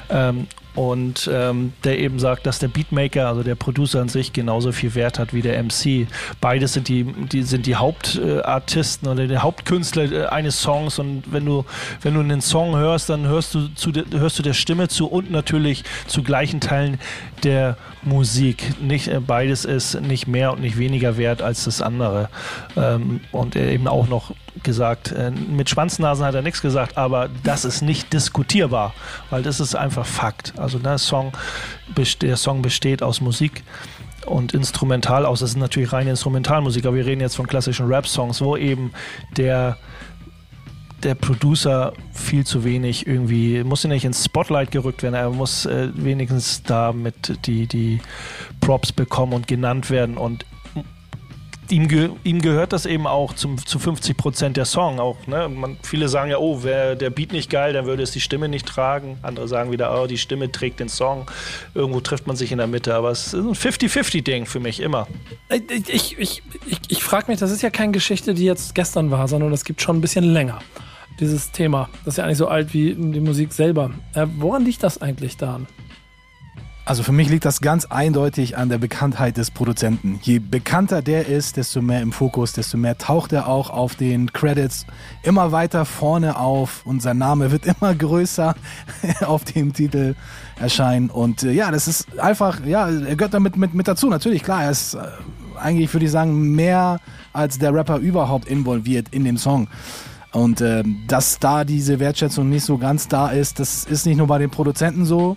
Ähm, und ähm, der eben sagt, dass der Beatmaker, also der Producer an sich, genauso viel Wert hat wie der MC. Beides sind die, die sind die Hauptartisten oder die Hauptkünstler äh, eines Songs und wenn du, wenn du einen Song hörst, dann hörst du, zu de, hörst du der Stimme zu und natürlich zu gleichen Teilen der Musik. Nicht, äh, beides ist nicht mehr und nicht weniger wert als das andere. Ähm, und er eben auch noch gesagt, äh, mit Schwanznasen hat er nichts gesagt, aber das ist nicht diskutierbar, weil das ist einfach Fakt. Also der Song, der Song besteht aus Musik und instrumental aus. Das ist natürlich reine Instrumentalmusik, aber wir reden jetzt von klassischen Rap-Songs, wo eben der der Producer viel zu wenig irgendwie, muss ja nicht ins Spotlight gerückt werden, er muss äh, wenigstens damit die, die Props bekommen und genannt werden und ihm, ge ihm gehört das eben auch zum, zu 50 Prozent der Song. Auch, ne? Man, viele sagen ja, oh, wäre der Beat nicht geil, dann würde es die Stimme nicht tragen. Andere sagen wieder, oh, die Stimme trägt den Song. Irgendwo trifft man sich in der Mitte. Aber es ist ein 50-50-Ding für mich immer. Ich, ich, ich, ich, ich frage mich, das ist ja keine Geschichte, die jetzt gestern war, sondern das gibt schon ein bisschen länger dieses Thema. Das ist ja eigentlich so alt wie die Musik selber. Äh, woran liegt das eigentlich daran? Also für mich liegt das ganz eindeutig an der Bekanntheit des Produzenten. Je bekannter der ist, desto mehr im Fokus, desto mehr taucht er auch auf den Credits immer weiter vorne auf und sein Name wird immer größer auf dem Titel erscheinen. Und äh, ja, das ist einfach, ja, er gehört damit mit, mit dazu. Natürlich, klar, er ist äh, eigentlich, würde ich sagen, mehr als der Rapper überhaupt involviert in dem Song. Und äh, dass da diese Wertschätzung nicht so ganz da ist, das ist nicht nur bei den Produzenten so,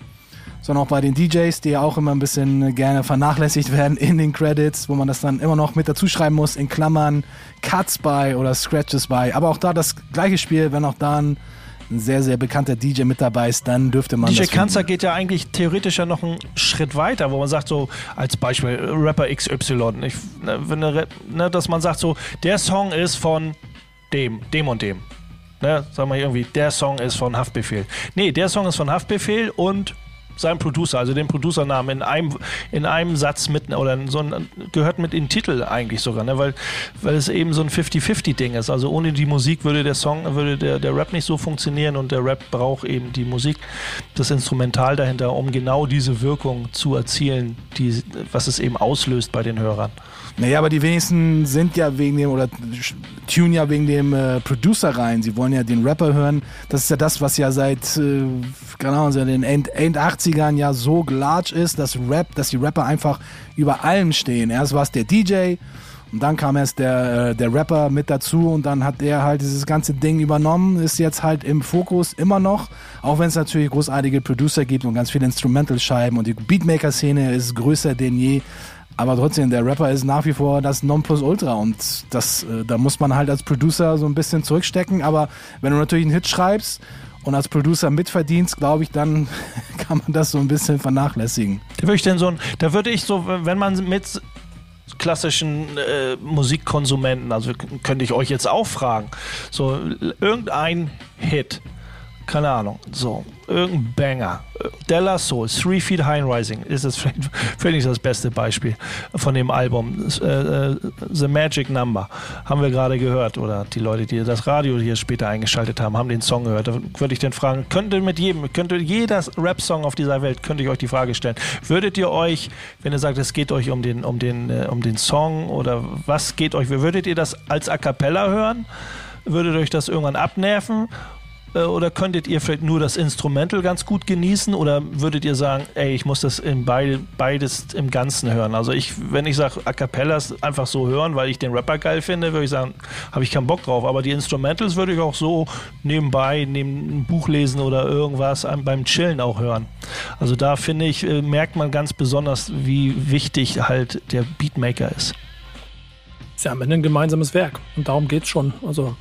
sondern auch bei den DJs, die ja auch immer ein bisschen gerne vernachlässigt werden in den Credits, wo man das dann immer noch mit dazu schreiben muss, in Klammern, Cuts bei oder Scratches bei. Aber auch da das gleiche Spiel, wenn auch da ein sehr, sehr bekannter DJ mit dabei ist, dann dürfte man. DJ Kanzer geht ja eigentlich theoretisch ja noch einen Schritt weiter, wo man sagt, so als Beispiel Rapper XY, ich, ne, ne, dass man sagt, so, der Song ist von dem, dem und dem. Ne, sagen wir irgendwie, der Song ist von Haftbefehl. Nee, der Song ist von Haftbefehl und sein Producer, also den Producernamen in einem, in einem Satz mit oder so ein, gehört mit in den Titel eigentlich sogar, ne? weil, weil es eben so ein 50-50-Ding ist. Also ohne die Musik würde der Song, würde der, der Rap nicht so funktionieren und der Rap braucht eben die Musik, das Instrumental dahinter, um genau diese Wirkung zu erzielen, die, was es eben auslöst bei den Hörern. Naja, aber die wenigsten sind ja wegen dem oder tun ja wegen dem äh, Producer rein. Sie wollen ja den Rapper hören. Das ist ja das, was ja seit, äh, Ahnung, seit den End, End 80ern ja so large ist, dass Rap, dass die Rapper einfach über allem stehen. Erst war es der DJ und dann kam erst der, äh, der Rapper mit dazu und dann hat er halt dieses ganze Ding übernommen, ist jetzt halt im Fokus immer noch, auch wenn es natürlich großartige Producer gibt und ganz viele Instrumental-Scheiben und die Beatmaker-Szene ist größer denn je. Aber trotzdem, der Rapper ist nach wie vor das Nonplusultra und das, äh, da muss man halt als Producer so ein bisschen zurückstecken. Aber wenn du natürlich einen Hit schreibst und als Producer mitverdienst, glaube ich, dann kann man das so ein bisschen vernachlässigen. Da würde ich denn so, da würde ich so, wenn man mit klassischen äh, Musikkonsumenten, also könnte ich euch jetzt auch fragen, so irgendein Hit, keine Ahnung, so irgendein Banger. Della Soul, Three Feet High Rising ist es völlig das beste Beispiel von dem Album. Äh, äh, The Magic Number haben wir gerade gehört oder die Leute, die das Radio hier später eingeschaltet haben, haben den Song gehört. Da würde ich den fragen, könnte mit jedem, könnte jeder Rap-Song auf dieser Welt, könnte ich euch die Frage stellen, würdet ihr euch, wenn ihr sagt, es geht euch um den, um den, äh, um den Song oder was geht euch, würdet ihr das als A Cappella hören? Würdet euch das irgendwann abnerven? Äh, oder könntet ihr vielleicht nur das Instrumental ganz gut genießen? Oder würdet ihr sagen, ey, ich muss das in beid, beides im Ganzen hören? Also ich, wenn ich sage, A Cappellas einfach so hören, weil ich den Rapper geil finde, würde ich sagen, habe ich keinen Bock drauf. Aber die Instrumentals würde ich auch so nebenbei, neben ein Buch lesen oder irgendwas beim Chillen auch hören. Also da finde ich, äh, merkt man ganz besonders, wie wichtig halt der Beatmaker ist. Ist ja am Ende ein gemeinsames Werk und darum geht es schon. Also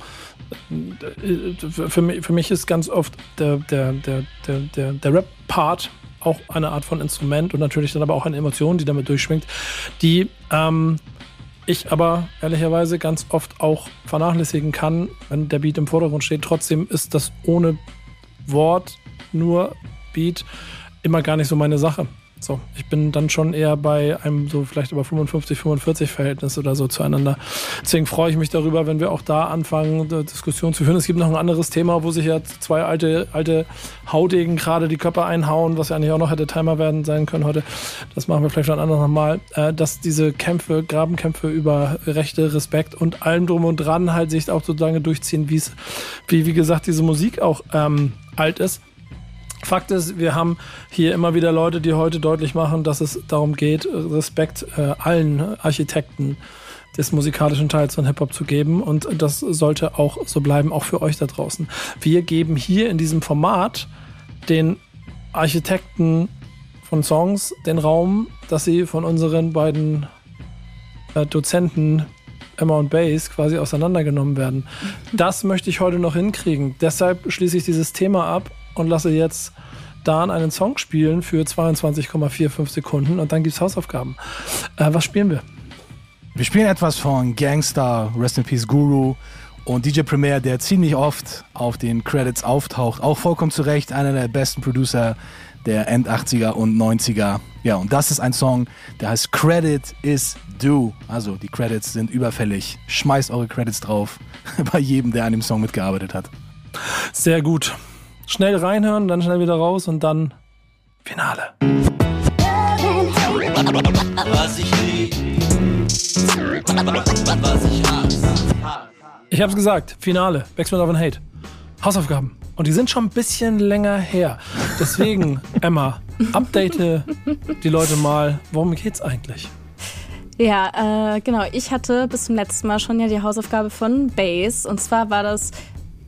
für mich, für mich ist ganz oft der, der, der, der, der, der Rap-Part auch eine Art von Instrument und natürlich dann aber auch eine Emotion, die damit durchschwingt, die ähm, ich aber ehrlicherweise ganz oft auch vernachlässigen kann, wenn der Beat im Vordergrund steht. Trotzdem ist das ohne Wort, nur Beat immer gar nicht so meine Sache. So, ich bin dann schon eher bei einem so vielleicht über 55, 45 Verhältnis oder so zueinander. Deswegen freue ich mich darüber, wenn wir auch da anfangen, Diskussionen zu führen. Es gibt noch ein anderes Thema, wo sich ja zwei alte, alte Haudegen gerade die Köpfe einhauen, was ja eigentlich auch noch hätte Timer werden sein können heute. Das machen wir vielleicht schon anders nochmal. Äh, dass diese Kämpfe, Grabenkämpfe über Rechte, Respekt und allem drum und dran halt sich auch so lange durchziehen, wie es, wie, wie gesagt, diese Musik auch ähm, alt ist. Fakt ist, wir haben hier immer wieder Leute, die heute deutlich machen, dass es darum geht, Respekt äh, allen Architekten des musikalischen Teils von Hip-Hop zu geben. Und das sollte auch so bleiben, auch für euch da draußen. Wir geben hier in diesem Format den Architekten von Songs den Raum, dass sie von unseren beiden äh, Dozenten Emma und Bass quasi auseinandergenommen werden. Das möchte ich heute noch hinkriegen. Deshalb schließe ich dieses Thema ab und lasse jetzt Dan einen Song spielen für 22,45 Sekunden und dann gibt es Hausaufgaben. Äh, was spielen wir? Wir spielen etwas von Gangster, Rest in Peace Guru und DJ Premier, der ziemlich oft auf den Credits auftaucht. Auch vollkommen zu Recht einer der besten Producer der End 80er und 90er. Ja, und das ist ein Song, der heißt Credit is Due. Also die Credits sind überfällig. Schmeißt eure Credits drauf bei jedem, der an dem Song mitgearbeitet hat. Sehr gut schnell reinhören, dann schnell wieder raus und dann Finale. Was ich lieb, was ich hasse. Ich hab's gesagt, Finale, Backspin of Hate. Hausaufgaben. Und die sind schon ein bisschen länger her. Deswegen, Emma, update die Leute mal, worum geht's eigentlich? Ja, äh, genau. Ich hatte bis zum letzten Mal schon ja die Hausaufgabe von Base. Und zwar war das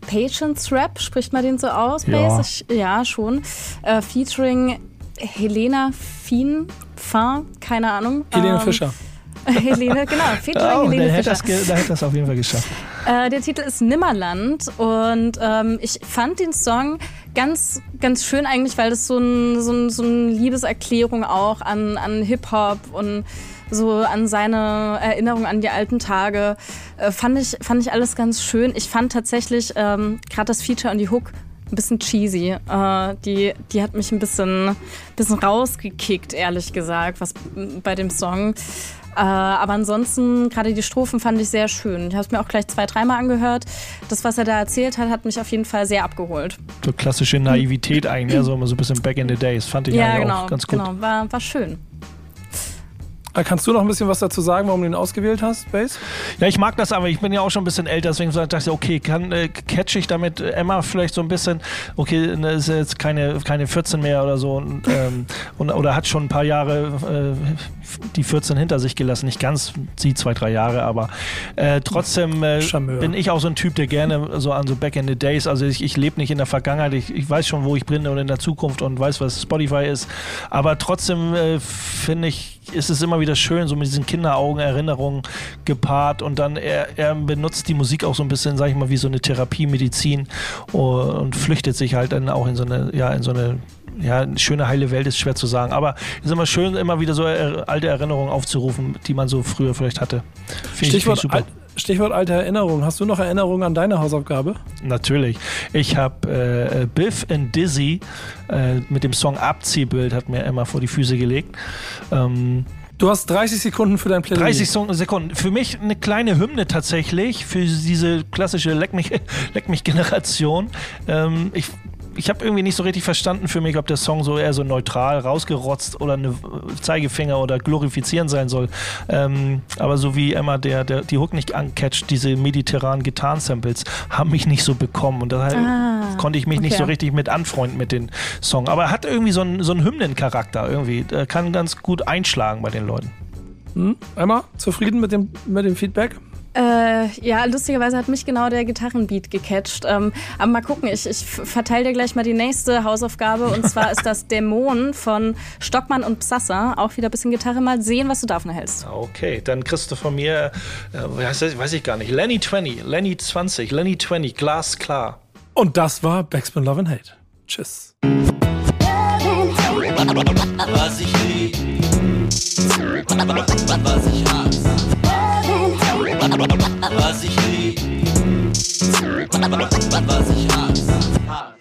Patience Rap, spricht man den so aus? Ja, Ich, ja schon. Äh, featuring Helena Fien, Fin, keine Ahnung. Helene ähm, Fischer. Helene, genau, featuring oh, Helene Fischer. Hätte da hätte das auf jeden Fall geschafft. Äh, der Titel ist Nimmerland und ähm, ich fand den Song ganz, ganz schön eigentlich, weil das so, ein, so, ein, so eine Liebeserklärung auch an, an Hip-Hop und so an seine Erinnerung an die alten Tage. Äh, fand, ich, fand ich alles ganz schön. Ich fand tatsächlich ähm, gerade das Feature und die Hook ein bisschen cheesy. Äh, die, die hat mich ein bisschen, bisschen rausgekickt, ehrlich gesagt, was bei dem Song. Äh, aber ansonsten, gerade die Strophen fand ich sehr schön. Ich habe es mir auch gleich zwei, dreimal angehört. Das, was er da erzählt hat, hat mich auf jeden Fall sehr abgeholt. So klassische Naivität eigentlich, so, so ein bisschen back in the days. Fand ich ja, genau, auch ganz gut. Genau, war, war schön. Äh, kannst du noch ein bisschen was dazu sagen, warum du ihn ausgewählt hast, Base? Ja, ich mag das, aber ich bin ja auch schon ein bisschen älter, deswegen dachte ich, okay, kann, äh, catch ich damit Emma vielleicht so ein bisschen, okay, ne, ist jetzt keine, keine 14 mehr oder so und, ähm, und oder hat schon ein paar Jahre äh, die 14 hinter sich gelassen, nicht ganz, sie zwei, drei Jahre, aber äh, trotzdem äh, bin ich auch so ein Typ, der gerne so an so Back in the Days, also ich, ich lebe nicht in der Vergangenheit, ich, ich weiß schon, wo ich bin und in der Zukunft und weiß, was Spotify ist, aber trotzdem äh, finde ich, ist es immer wieder schön, so mit diesen Kinderaugen Erinnerungen gepaart und dann er, er benutzt die Musik auch so ein bisschen, sag ich mal, wie so eine Therapiemedizin und flüchtet sich halt dann auch in so eine, ja, in so eine ja, schöne heile Welt ist schwer zu sagen, aber es ist immer schön, immer wieder so alte Erinnerungen aufzurufen, die man so früher vielleicht hatte. Stichwort, ich, super. Stichwort alte Erinnerungen. Hast du noch Erinnerungen an deine Hausaufgabe? Natürlich. Ich habe äh, Biff and Dizzy äh, mit dem Song Abziehbild hat mir Emma vor die Füße gelegt. Ähm, Du hast 30 Sekunden für dein Plädoyer. 30 Sekunden. Für mich eine kleine Hymne tatsächlich, für diese klassische Leck mich, Leck mich Generation. Ähm, ich ich habe irgendwie nicht so richtig verstanden für mich, ob der Song so eher so neutral rausgerotzt oder eine Zeigefinger oder glorifizieren sein soll. Ähm, aber so wie Emma der, der die Hook nicht ancatcht, diese mediterranen Gitarren-Samples haben mich nicht so bekommen und daher Ah, konnte ich mich nicht okay. so richtig mit anfreunden mit den Song. Aber er hat irgendwie so einen, so einen Hymnencharakter irgendwie. Er kann ganz gut einschlagen bei den Leuten. Emma, zufrieden mit dem, mit dem Feedback? Äh, ja, lustigerweise hat mich genau der Gitarrenbeat gecatcht. Ähm, aber mal gucken, ich, ich verteile dir gleich mal die nächste Hausaufgabe. Und zwar ist das Dämon von Stockmann und Psassa. Auch wieder ein bisschen Gitarre. Mal sehen, was du davon hältst. Okay, dann kriegst du von mir, äh, weiß, weiß ich gar nicht, Lenny 20, Lenny 20, Lenny 20, Glas klar. Und das war Backspin Love and Hate. Tschüss. Was ich lieb, was ich hasse. Was ich lieb, was ich hasse.